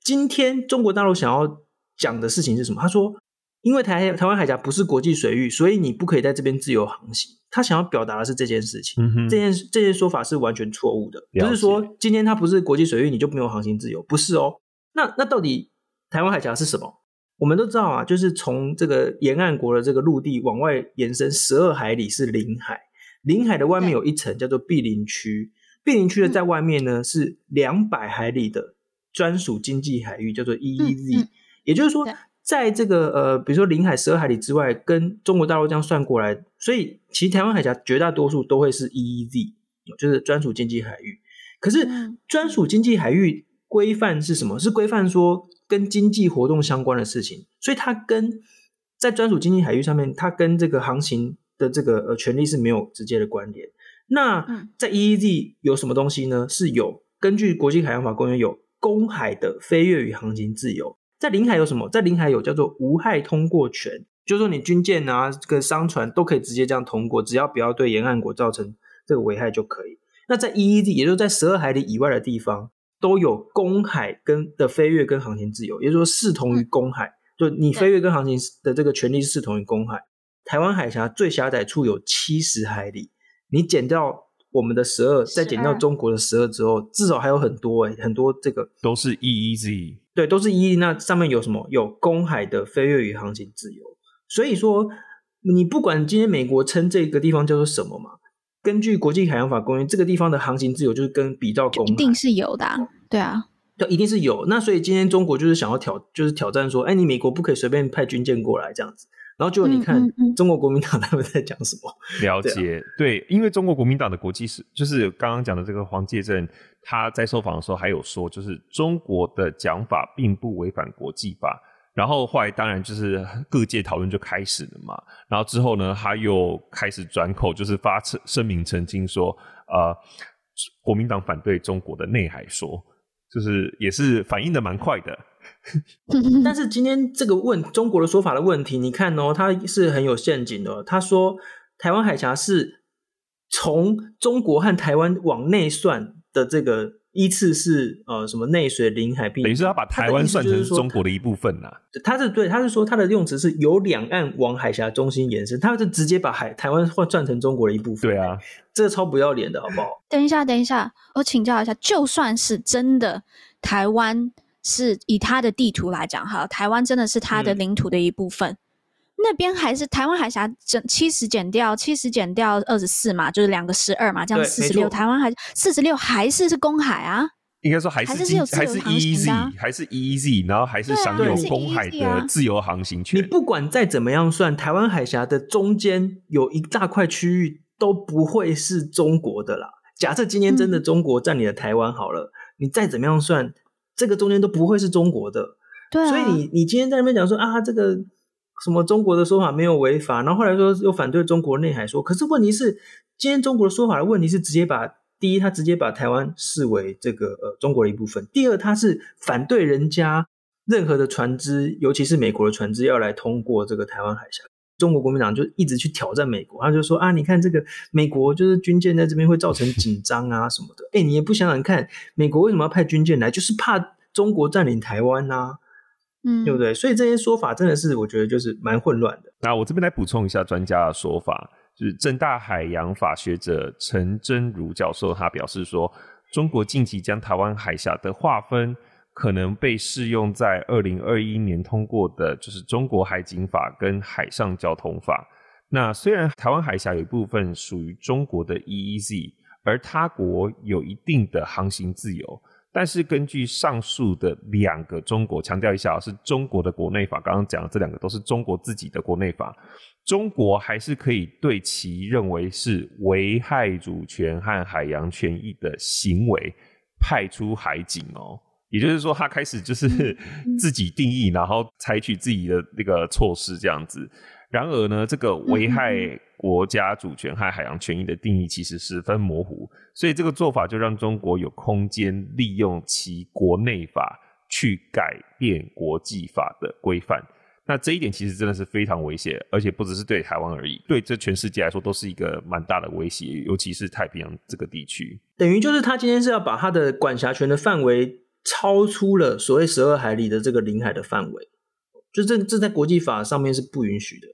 [SPEAKER 4] 今天中国大陆想要讲的事情是什么？他说，因为台台湾海峡不是国际水域，所以你不可以在这边自由航行。他想要表达的是这件事情，嗯、这件这件说法是完全错误的。不是说今天它不是国际水域，你就没有航行自由，不是哦。那那到底台湾海峡是什么？我们都知道啊，就是从这个沿岸国的这个陆地往外延伸十二海里是领海。领海的外面有一层叫做毗邻区，毗邻区的在外面呢是两百海里的专属经济海域，叫做 EEZ。也就是说，在这个呃，比如说领海十二海里之外，跟中国大陆这样算过来，所以其实台湾海峡绝大多数都会是 EEZ，就是专属经济海域。可是专属经济海域规范是什么？是规范说跟经济活动相关的事情，所以它跟在专属经济海域上面，它跟这个航行。的这个呃权利是没有直接的关联。那在 EEZ 有什么东西呢？是有根据国际海洋法公约有公海的飞跃与航行自由。在领海有什么？在领海有叫做无害通过权，就是说你军舰啊、这个商船都可以直接这样通过，只要不要对沿岸国造成这个危害就可以。那在 EEZ，也就是在十二海里以外的地方，都有公海跟的飞跃跟航行自由，也就是说视同于公海，就你飞跃跟航行的这个权利是视同于公海。台湾海峡最狭窄处有七十海里，你减掉我们的十二，再减掉中国的十二之后，至少还有很多哎、欸，很多这个
[SPEAKER 2] 都是 EEZ，
[SPEAKER 4] 对，都是 EEZ。那上面有什么？有公海的飞跃与航行自由。所以说，你不管今天美国称这个地方叫做什么嘛，根据国际海洋法公约，这个地方的航行自由就是跟比照公海，一
[SPEAKER 3] 定是有的、啊，对啊，
[SPEAKER 4] 对，一定是有。那所以今天中国就是想要挑，就是挑战说，哎，你美国不可以随便派军舰过来这样子。然后就你看中国国民党 [LAUGHS] 他们在讲什么？
[SPEAKER 2] 了解，对，对，因为中国国民党的国际是，就是刚刚讲的这个黄介正，他在受访的时候还有说，就是中国的讲法并不违反国际法。然后后来当然就是各界讨论就开始了嘛。然后之后呢，他又开始转口，就是发声明澄清说，呃，国民党反对中国的内海说，就是也是反应的蛮快的。
[SPEAKER 4] 但是今天这个问中国的说法的问题，你看哦，它是很有陷阱的。他说台湾海峡是从中国和台湾往内算的，这个依次是呃什么内水、领海，并
[SPEAKER 2] 等于是他把台湾算成中国的一部分呐。
[SPEAKER 4] 他是对，他是说他的用词是由两岸往海峡中心延伸，他是直接把海台湾换算成中国的一部分。
[SPEAKER 2] 对啊，
[SPEAKER 4] 这个超不要脸的好不好？
[SPEAKER 3] 等一下，等一下，我请教一下，就算是真的台湾。是以它的地图来讲，哈，台湾真的是它的领土的一部分。嗯、那边还是台湾海峡，整七十减掉七十减掉二十四嘛，就是两个十二嘛，这样四十六。台湾还四十六还是是公海啊？
[SPEAKER 2] 应该说还是还是有还是 EEZ 还是 EEZ，然后还是享有公海的自由航行权。
[SPEAKER 4] 你不管再怎么样算，台湾海峡的中间有一大块区域都不会是中国的啦。假设今天真的中国占领了台湾好了，嗯、你再怎么样算。这个中间都不会是中国的，
[SPEAKER 3] 对啊，
[SPEAKER 4] 所以你你今天在那边讲说啊，这个什么中国的说法没有违法，然后后来说又反对中国内海说，可是问题是，今天中国的说法的问题是直接把第一，他直接把台湾视为这个呃中国的一部分；第二，他是反对人家任何的船只，尤其是美国的船只要来通过这个台湾海峡。中国国民党就一直去挑战美国，他就说啊，你看这个美国就是军舰在这边会造成紧张啊什么的。哎，你也不想想看，美国为什么要派军舰来，就是怕中国占领台湾呐、啊，嗯，对不对？所以这些说法真的是我觉得就是蛮混乱的。
[SPEAKER 2] 那我这边来补充一下专家的说法，就是正大海洋法学者陈真如教授他表示说，中国近期将台湾海峡的划分。可能被适用在二零二一年通过的，就是中国海警法跟海上交通法。那虽然台湾海峡有一部分属于中国的 EEZ，而他国有一定的航行自由，但是根据上述的两个中国，强调一下，是中国的国内法。刚刚讲的这两个都是中国自己的国内法，中国还是可以对其认为是危害主权和海洋权益的行为派出海警哦。也就是说，他开始就是自己定义，然后采取自己的那个措施这样子。然而呢，这个危害国家主权和海洋权益的定义其实十分模糊，所以这个做法就让中国有空间利用其国内法去改变国际法的规范。那这一点其实真的是非常危险，而且不只是对台湾而已，对这全世界来说都是一个蛮大的威胁，尤其是太平洋这个地区。
[SPEAKER 4] 等于就是他今天是要把他的管辖权的范围。超出了所谓十二海里的这个领海的范围，就这这在国际法上面是不允许的。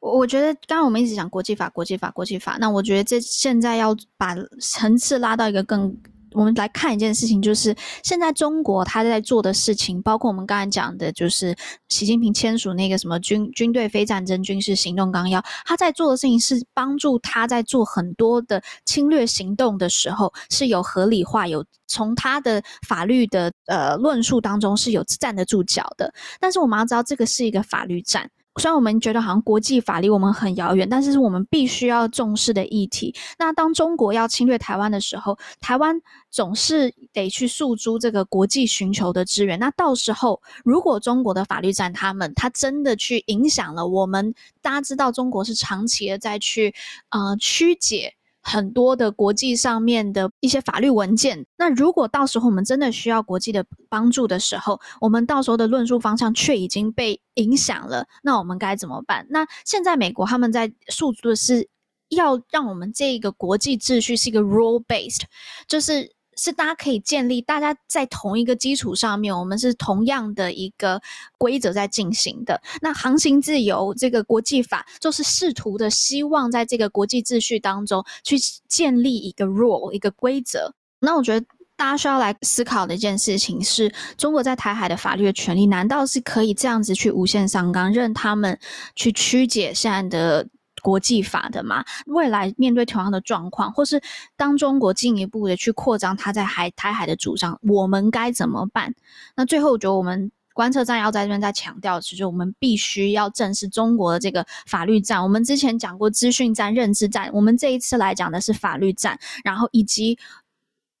[SPEAKER 3] 我我觉得刚刚我们一直讲国际法、国际法、国际法，那我觉得这现在要把层次拉到一个更。我们来看一件事情，就是现在中国他在做的事情，包括我们刚才讲的，就是习近平签署那个什么军军队非战争军事行动纲要，他在做的事情是帮助他在做很多的侵略行动的时候是有合理化，有从他的法律的呃论述当中是有站得住脚的。但是我们要知道，这个是一个法律战。虽然我们觉得好像国际法离我们很遥远，但是是我们必须要重视的议题。那当中国要侵略台湾的时候，台湾总是得去诉诸这个国际寻求的支援。那到时候，如果中国的法律战，他们他真的去影响了我们，大家知道中国是长期的在去呃曲解。很多的国际上面的一些法律文件，那如果到时候我们真的需要国际的帮助的时候，我们到时候的论述方向却已经被影响了，那我们该怎么办？那现在美国他们在诉诸的是要让我们这个国际秩序是一个 rule based，就是。是大家可以建立，大家在同一个基础上面，我们是同样的一个规则在进行的。那航行自由这个国际法，就是试图的希望在这个国际秩序当中去建立一个 rule 一个规则。那我觉得大家需要来思考的一件事情是，中国在台海的法律的权利，难道是可以这样子去无限上纲，任他们去曲解现在的？国际法的嘛，未来面对同样的状况，或是当中国进一步的去扩张它在海台海的主张，我们该怎么办？那最后，我觉得我们观测站要在这边再强调，其实我们必须要正视中国的这个法律战。我们之前讲过资讯战、认知战，我们这一次来讲的是法律战，然后以及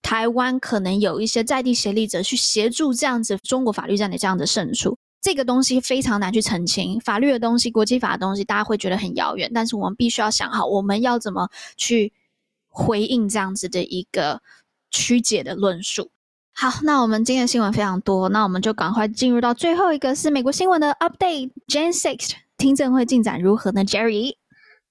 [SPEAKER 3] 台湾可能有一些在地协力者去协助这样子中国法律战的这样的胜出。这个东西非常难去澄清，法律的东西、国际法的东西，大家会觉得很遥远。但是我们必须要想好，我们要怎么去回应这样子的一个曲解的论述。好，那我们今天的新闻非常多，那我们就赶快进入到最后一个是美国新闻的 update。Jan 6听证会进展如何呢？Jerry？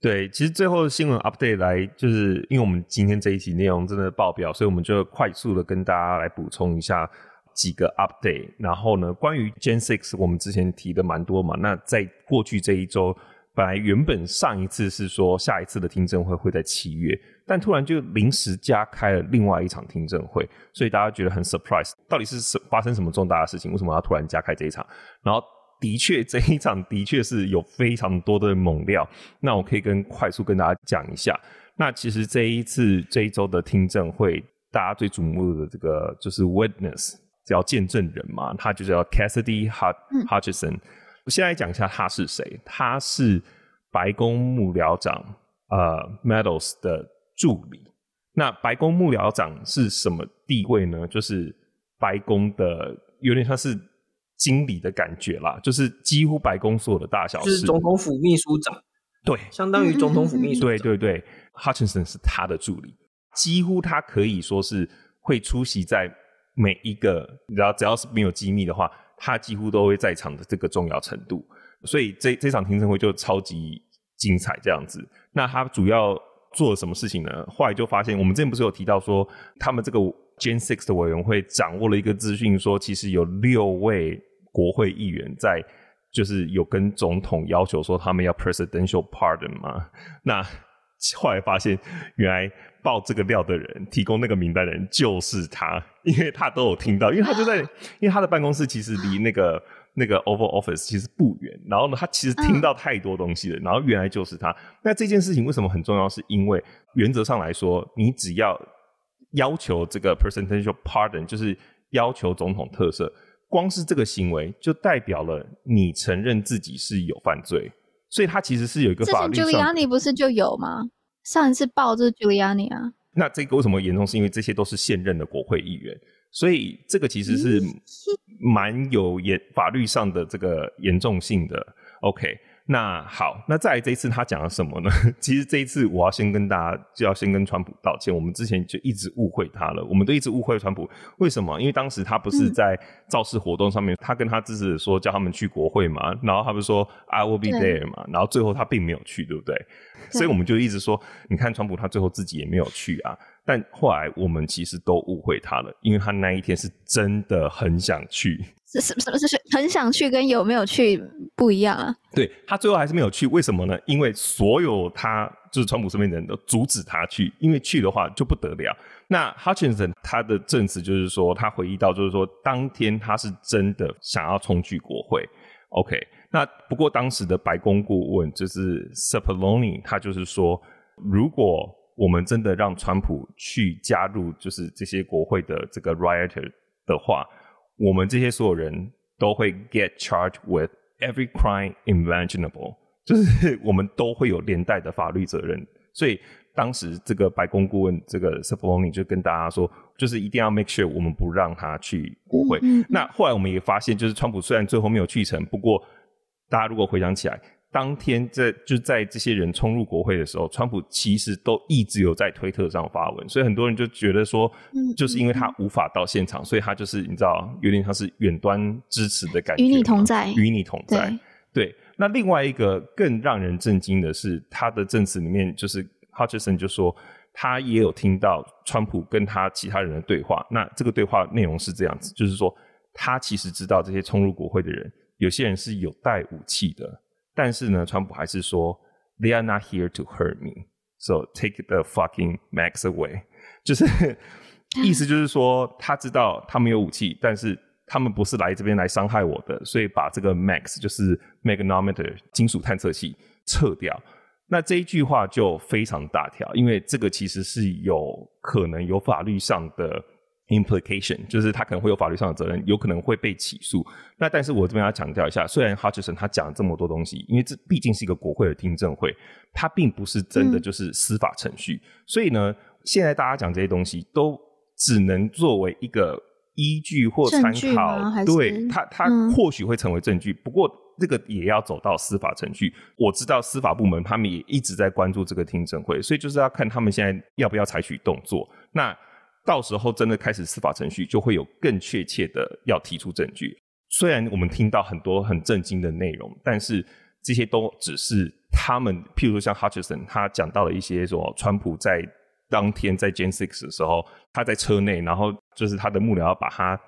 [SPEAKER 2] 对，其实最后的新闻 update 来，就是因为我们今天这一集内容真的爆表，所以我们就快速的跟大家来补充一下。几个 update，然后呢，关于 Gen Six，我们之前提的蛮多嘛。那在过去这一周，本来原本上一次是说下一次的听证会会在七月，但突然就临时加开了另外一场听证会，所以大家觉得很 surprise，到底是什发生什么重大的事情？为什么要突然加开这一场？然后的确这一场的确是有非常多的猛料，那我可以跟快速跟大家讲一下。那其实这一次这一周的听证会，大家最瞩目的这个就是 witness。叫见证人嘛，他就叫 Cassidy Hutchinson。我先来讲一下他是谁，他是白宫幕僚长呃 Meadows 的助理。那白宫幕僚长是什么地位呢？就是白宫的有点像是经理的感觉啦，就是几乎白宫所有的大小事，
[SPEAKER 4] 就是总统府秘书长，
[SPEAKER 2] 对，
[SPEAKER 4] 相当于总统府秘书长。
[SPEAKER 2] 对对对，Hutchinson 是他的助理，几乎他可以说是会出席在。每一个，然后只要是没有机密的话，他几乎都会在场的这个重要程度，所以这这场听证会就超级精彩这样子。那他主要做了什么事情呢？后来就发现，我们之前不是有提到说，他们这个 Gen Six 的委员会掌握了一个资讯，说其实有六位国会议员在，就是有跟总统要求说他们要 presidential pardon 嘛。那后来发现，原来爆这个料的人，提供那个名单的人就是他，因为他都有听到，因为他就在，因为他的办公室其实离那个那个 Oval Office 其实不远，然后呢，他其实听到太多东西了，然后原来就是他。那这件事情为什么很重要？是因为原则上来说，你只要要求这个 presidential pardon，就是要求总统特赦，光是这个行为就代表了你承认自己是有犯罪。所以他其实是有一个法律上。
[SPEAKER 3] Giuliani 不是就有吗？上一次爆就是 Giuliani 啊。
[SPEAKER 2] 那这个为什么严重？是因为这些都是现任的国会议员，所以这个其实是蛮有严法律上的这个严重性的。OK。那好，那再来这一次他讲了什么呢？[LAUGHS] 其实这一次我要先跟大家就要先跟川普道歉，我们之前就一直误会他了，我们都一直误会川普。为什么？因为当时他不是在造势活动上面，嗯、他跟他支持者说叫他们去国会嘛，然后他不是说 I will be there 嘛，然后最后他并没有去，对不对？对，所以我们就一直说，你看川普他最后自己也没有去啊。但后来我们其实都误会他了，因为他那一天是真的很想去。
[SPEAKER 3] 是什么什么是很想去，跟有没有去不一样啊？
[SPEAKER 2] 对，他最后还是没有去，为什么呢？因为所有他就是川普身边的人都阻止他去，因为去的话就不得了。那 Hutchinson 他的证词就是说，他回忆到就是说，当天他是真的想要冲去国会。OK，那不过当时的白宫顾问就是 Cipollone，他就是说，如果我们真的让川普去加入就是这些国会的这个 rioter 的话。我们这些所有人都会 get charged with every crime imaginable，就是我们都会有连带的法律责任。所以当时这个白宫顾问这个 Sepoloni 就跟大家说，就是一定要 make sure 我们不让他去国会。嗯嗯嗯。那后来我们也发现，就是川普虽然最后没有去成，不过大家如果回想起来。当天在就在这些人冲入国会的时候，川普其实都一直有在推特上发文，所以很多人就觉得说，就是因为他无法到现场，所以他就是你知道，有点像是远端支持的感觉，与
[SPEAKER 3] 你同在，
[SPEAKER 2] 与你同在。对，对，那另外一个更让人震惊的是，他的证词里面就是 Hutchinson 就说，他也有听到川普跟他其他人的对话。那这个对话内容是这样子，就是说他其实知道这些冲入国会的人，有些人是有带武器的。但是呢，川普还是说，They are not here to hurt me, so take the fucking max away。[LAUGHS] 就是意思就是说，他知道他们有武器，但是他们不是来这边来伤害我的，所以把这个 max 就是 magnometer 金属探测器撤掉。那这一句话就非常大条，因为这个其实是有可能有法律上的。Implication 就是他可能会有法律上的责任，有可能会被起诉。那但是我这边要强调一下，虽然 Hutchinson 他讲了这么多东西，因为这毕竟是一个国会的听证会，他并不是真的就是司法程序。嗯、所以呢，现在大家讲这些东西都只能作为一个依据或参考。对他，他或许会成为证据，嗯、不过这个也要走到司法程序。我知道司法部门他们也一直在关注这个听证会，所以就是要看他们现在要不要采取动作。那。到时候真的开始司法程序，就会有更确切的要提出证据。虽然我们听到很多很震惊的内容，但是这些都只是他们，譬如说像 Hutchison，他讲到了一些说，川普在当天在 Jan 6的时候，他在车内，然后就是他的幕僚要把他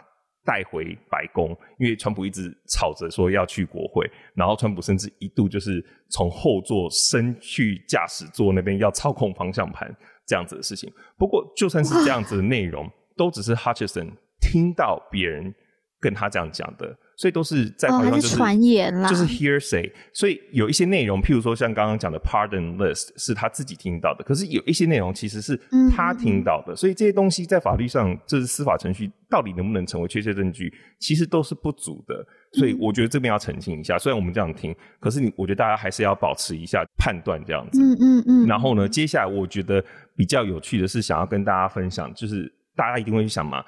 [SPEAKER 2] 带回白宫，因为川普一直吵着说要去国会，然后川普甚至一度就是从后座伸去驾驶座那边要操控方向盘。这样子的事情，不过就算是这样子的内容，都只是 Hutchison 听到别人跟他这样讲的，所以都是在好像就是
[SPEAKER 3] 传言啦，
[SPEAKER 2] 就是 hearsay。所以有一些内容，譬如说像刚刚讲的 pardon list 是他自己听到的，可是有一些内容其实是他听到的，所以这些东西在法律上，就是司法程序到底能不能成为确切证据，其实都是不足的。所以我觉得这边要澄清一下，虽然我们这样听，可是你我觉得大家还是要保持一下判断这样子。
[SPEAKER 3] 嗯嗯嗯。然
[SPEAKER 2] 后呢，接下来我觉得。比较有趣的是，想要跟大家分享，就是大家一定会去想嘛，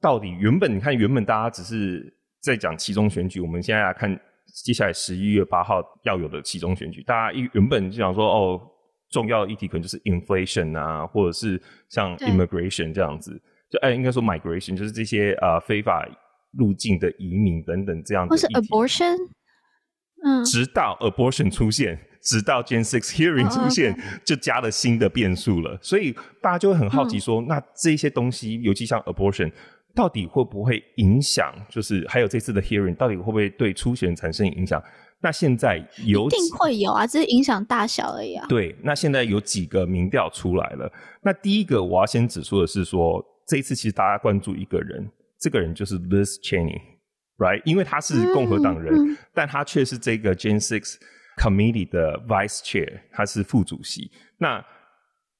[SPEAKER 2] 到底原本你看，原本大家只是在讲期中选举，我们现在来看接下来十一月八号要有的期中选举，大家一原本就想说，哦，重要的议题可能就是 inflation 啊，或者是像 immigration 这样子，就哎，应该说 migration 就是这些呃非法入境的移民等等这样子，或是
[SPEAKER 3] abortion，嗯，
[SPEAKER 2] 直到 abortion 出现。直到 Gen Six hearing 出现，oh. 就加了新的变数了，所以大家就会很好奇说，嗯、那这些东西，尤其像 abortion，到底会不会影响？就是还有这次的 hearing，到底会不会对初选产生影响？那现在有
[SPEAKER 3] 一定会有啊，只是影响大小而已啊。
[SPEAKER 2] 对，那现在有几个民调出来了。那第一个我要先指出的是说，这一次其实大家关注一个人，这个人就是 Liz Cheney，right？因为他是共和党人，嗯嗯、但他却是这个 Jan Six Committee 的 Vice Chair，他是副主席。那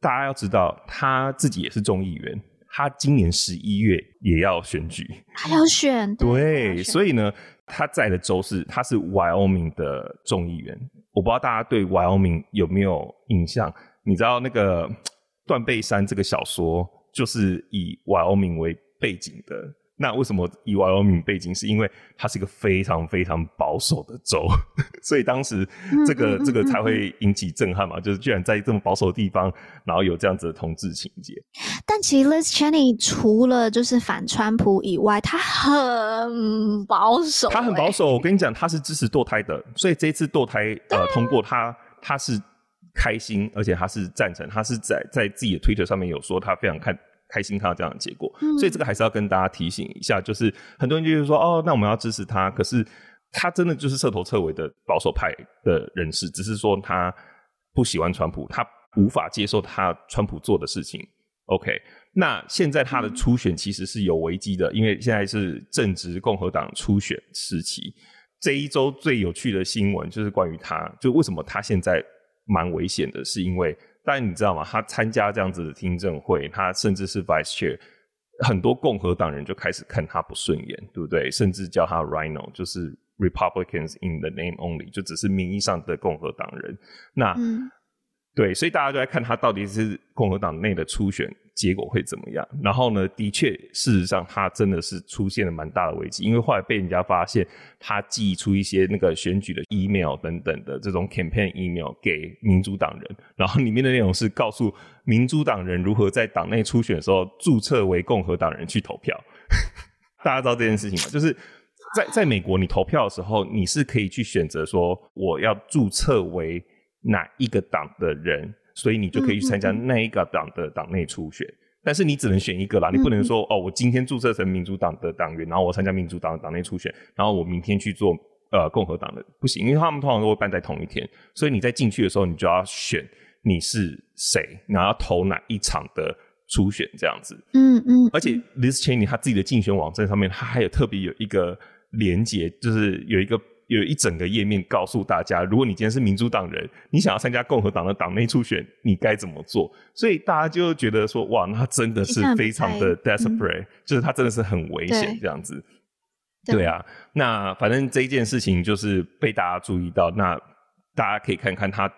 [SPEAKER 2] 大家要知道，他自己也是众议员。他今年十一月也要选举，
[SPEAKER 3] 还要选，
[SPEAKER 2] 对，
[SPEAKER 3] 对，
[SPEAKER 2] 所以呢，他在的州是他是 Wyoming 的众议员。我不知道大家对 Wyoming 有没有印象？你知道那个断背山这个小说就是以 Wyoming 为背景的。那为什么以 Wyoming 背景？是因为它是一个非常非常保守的州，[LAUGHS] 所以当时这个这个才会引起震撼嘛，就是居然在这么保守的地方，然后有这样子的同志情节。
[SPEAKER 3] 但其实 Liz Cheney 除了就是反川普以外，他很保守、欸，
[SPEAKER 2] 他很保守。我跟你讲，他是支持堕胎的，所以这次堕胎呃通过他，他是开心，而且他是赞成，他是在在自己的 Twitter 上面有说他非常看。开心看到这样的结果，嗯，所以这个还是要跟大家提醒一下，就是很多人就是说，哦，那我们要支持他，可是他真的就是彻头彻尾的保守派的人士，只是说他不喜欢川普，他无法接受他川普做的事情。OK，那现在他的初选其实是有危机的，因为现在是正值共和党初选时期。这一周最有趣的新闻就是关于他，就为什么他现在蛮危险的，是因为。但你知道吗？他参加这样子的听证会，他甚至是 vice chair，很多共和党人就开始看他不顺眼，对不对？甚至叫他 rhino，就是 Republicans in the name only，就只是名义上的共和党人。那、嗯、对，所以大家都在看他到底是共和党内的初选。结果会怎么样？然后呢？的确，事实上，他真的是出现了蛮大的危机，因为后来被人家发现，他寄出一些那个选举的 email 等等的这种 campaign email 给民主党人，然后里面的内容是告诉民主党人如何在党内初选的时候注册为共和党人去投票。[LAUGHS] 大家知道这件事情吗？就是在在美国，你投票的时候，你是可以去选择说我要注册为哪一个党的人。所以你就可以去参加那一个党的党内初选，但是你只能选一个啦，你不能说哦，我今天注册成民主党的党员，然后我参加民主党的党内初选，然后我明天去做呃共和党的，不行，因为他们通常都会办在同一天，所以你在进去的时候，你就要选你是谁，然后要投哪一场的初选这样子。嗯嗯，而且 Liz Cheney 他自己的竞选网站上面，他还有特别有一个连接，就是有一个。有一整个页面告诉大家，如果你今天是民主党人，你想要参加共和党的党内初选，你该怎么做？所以大家就觉得说，哇，那真的是非常的 desperate，、嗯、就是他真的是很危险这样子。对，对啊，那反正这一件事情就是被大家注意到，那大家可以看看他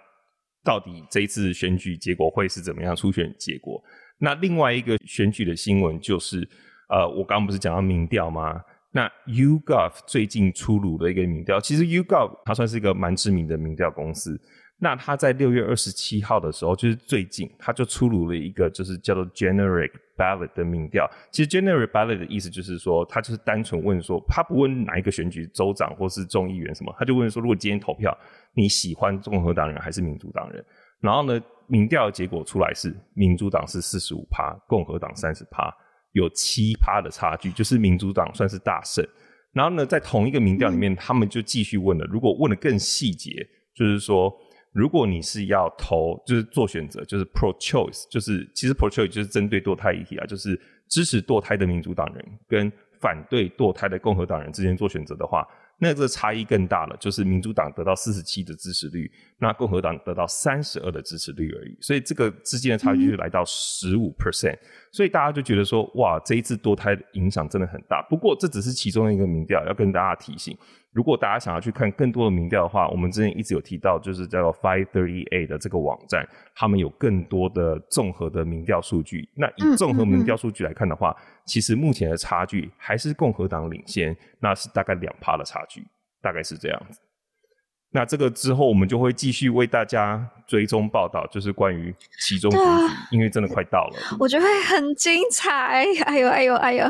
[SPEAKER 2] 到底这一次选举结果会是怎么样，初选结果。那另外一个选举的新闻就是，呃，我刚刚不是讲到民调吗？那 YouGov 最近出炉的一个民调，其实 YouGov 它算是一个蛮知名的民调公司。那它在六月二十七号的时候，就是最近，它就出炉了一个就是叫做 Generic Ballot 的民调。其实 Generic Ballot 的意思就是说，它就是单纯问说，他不问哪一个选举州长或是众议员什么，他就问说，如果今天投票，你喜欢共和党人还是民主党人？然后呢，民调结果出来是，民主党是四十五趴，共和党三十趴。有七趴的差距，就是民主党算是大胜。然后呢，在同一个民调里面，他们就继续问了。如果问的更细节，就是说，如果你是要投，就是做选择，就是 pro-choice，就是其实 pro-choice 就是针对堕胎议题啊，就是支持堕胎的民主党人跟反对堕胎的共和党人之间做选择的话。那这个差异更大了，就是民主党得到四十七的支持率，那共和党得到三十二的支持率而已，所以这个之间的差距就来到十五 percent，所以大家就觉得说，哇，这一次堕胎的影响真的很大。不过这只是其中一个民调，要跟大家提醒。如果大家想要去看更多的民调的话，我们之前一直有提到，就是叫做 Five Thirty Eight 的这个网站，他们有更多的综合的民调数据。那以综合民调数据来看的话，嗯嗯嗯，其实目前的差距还是共和党领先，那是大概两趴的差距，大概是这样子。那这个之后，我们就会继续为大家追踪报道，就是关于其中选举，因为真的快到了，
[SPEAKER 3] 我觉得会很精彩。哎呦，哎呦，哎呦，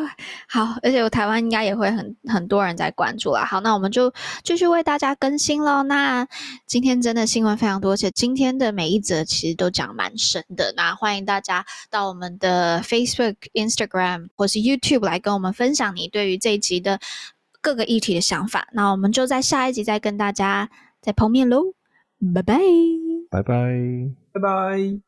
[SPEAKER 3] 好，而且我台湾应该也会很很多人在关注啦。好，那我们就继续为大家更新喽。那今天真的新闻非常多，而且今天的每一则其实都讲蛮深的。那欢迎大家到我们的 Facebook、Instagram 或是 YouTube 来跟我们分享你对于这一集的各个议题的想法。那我们就在下一集再跟大家。再碰面喽，拜拜，
[SPEAKER 2] 拜拜，
[SPEAKER 4] 拜拜。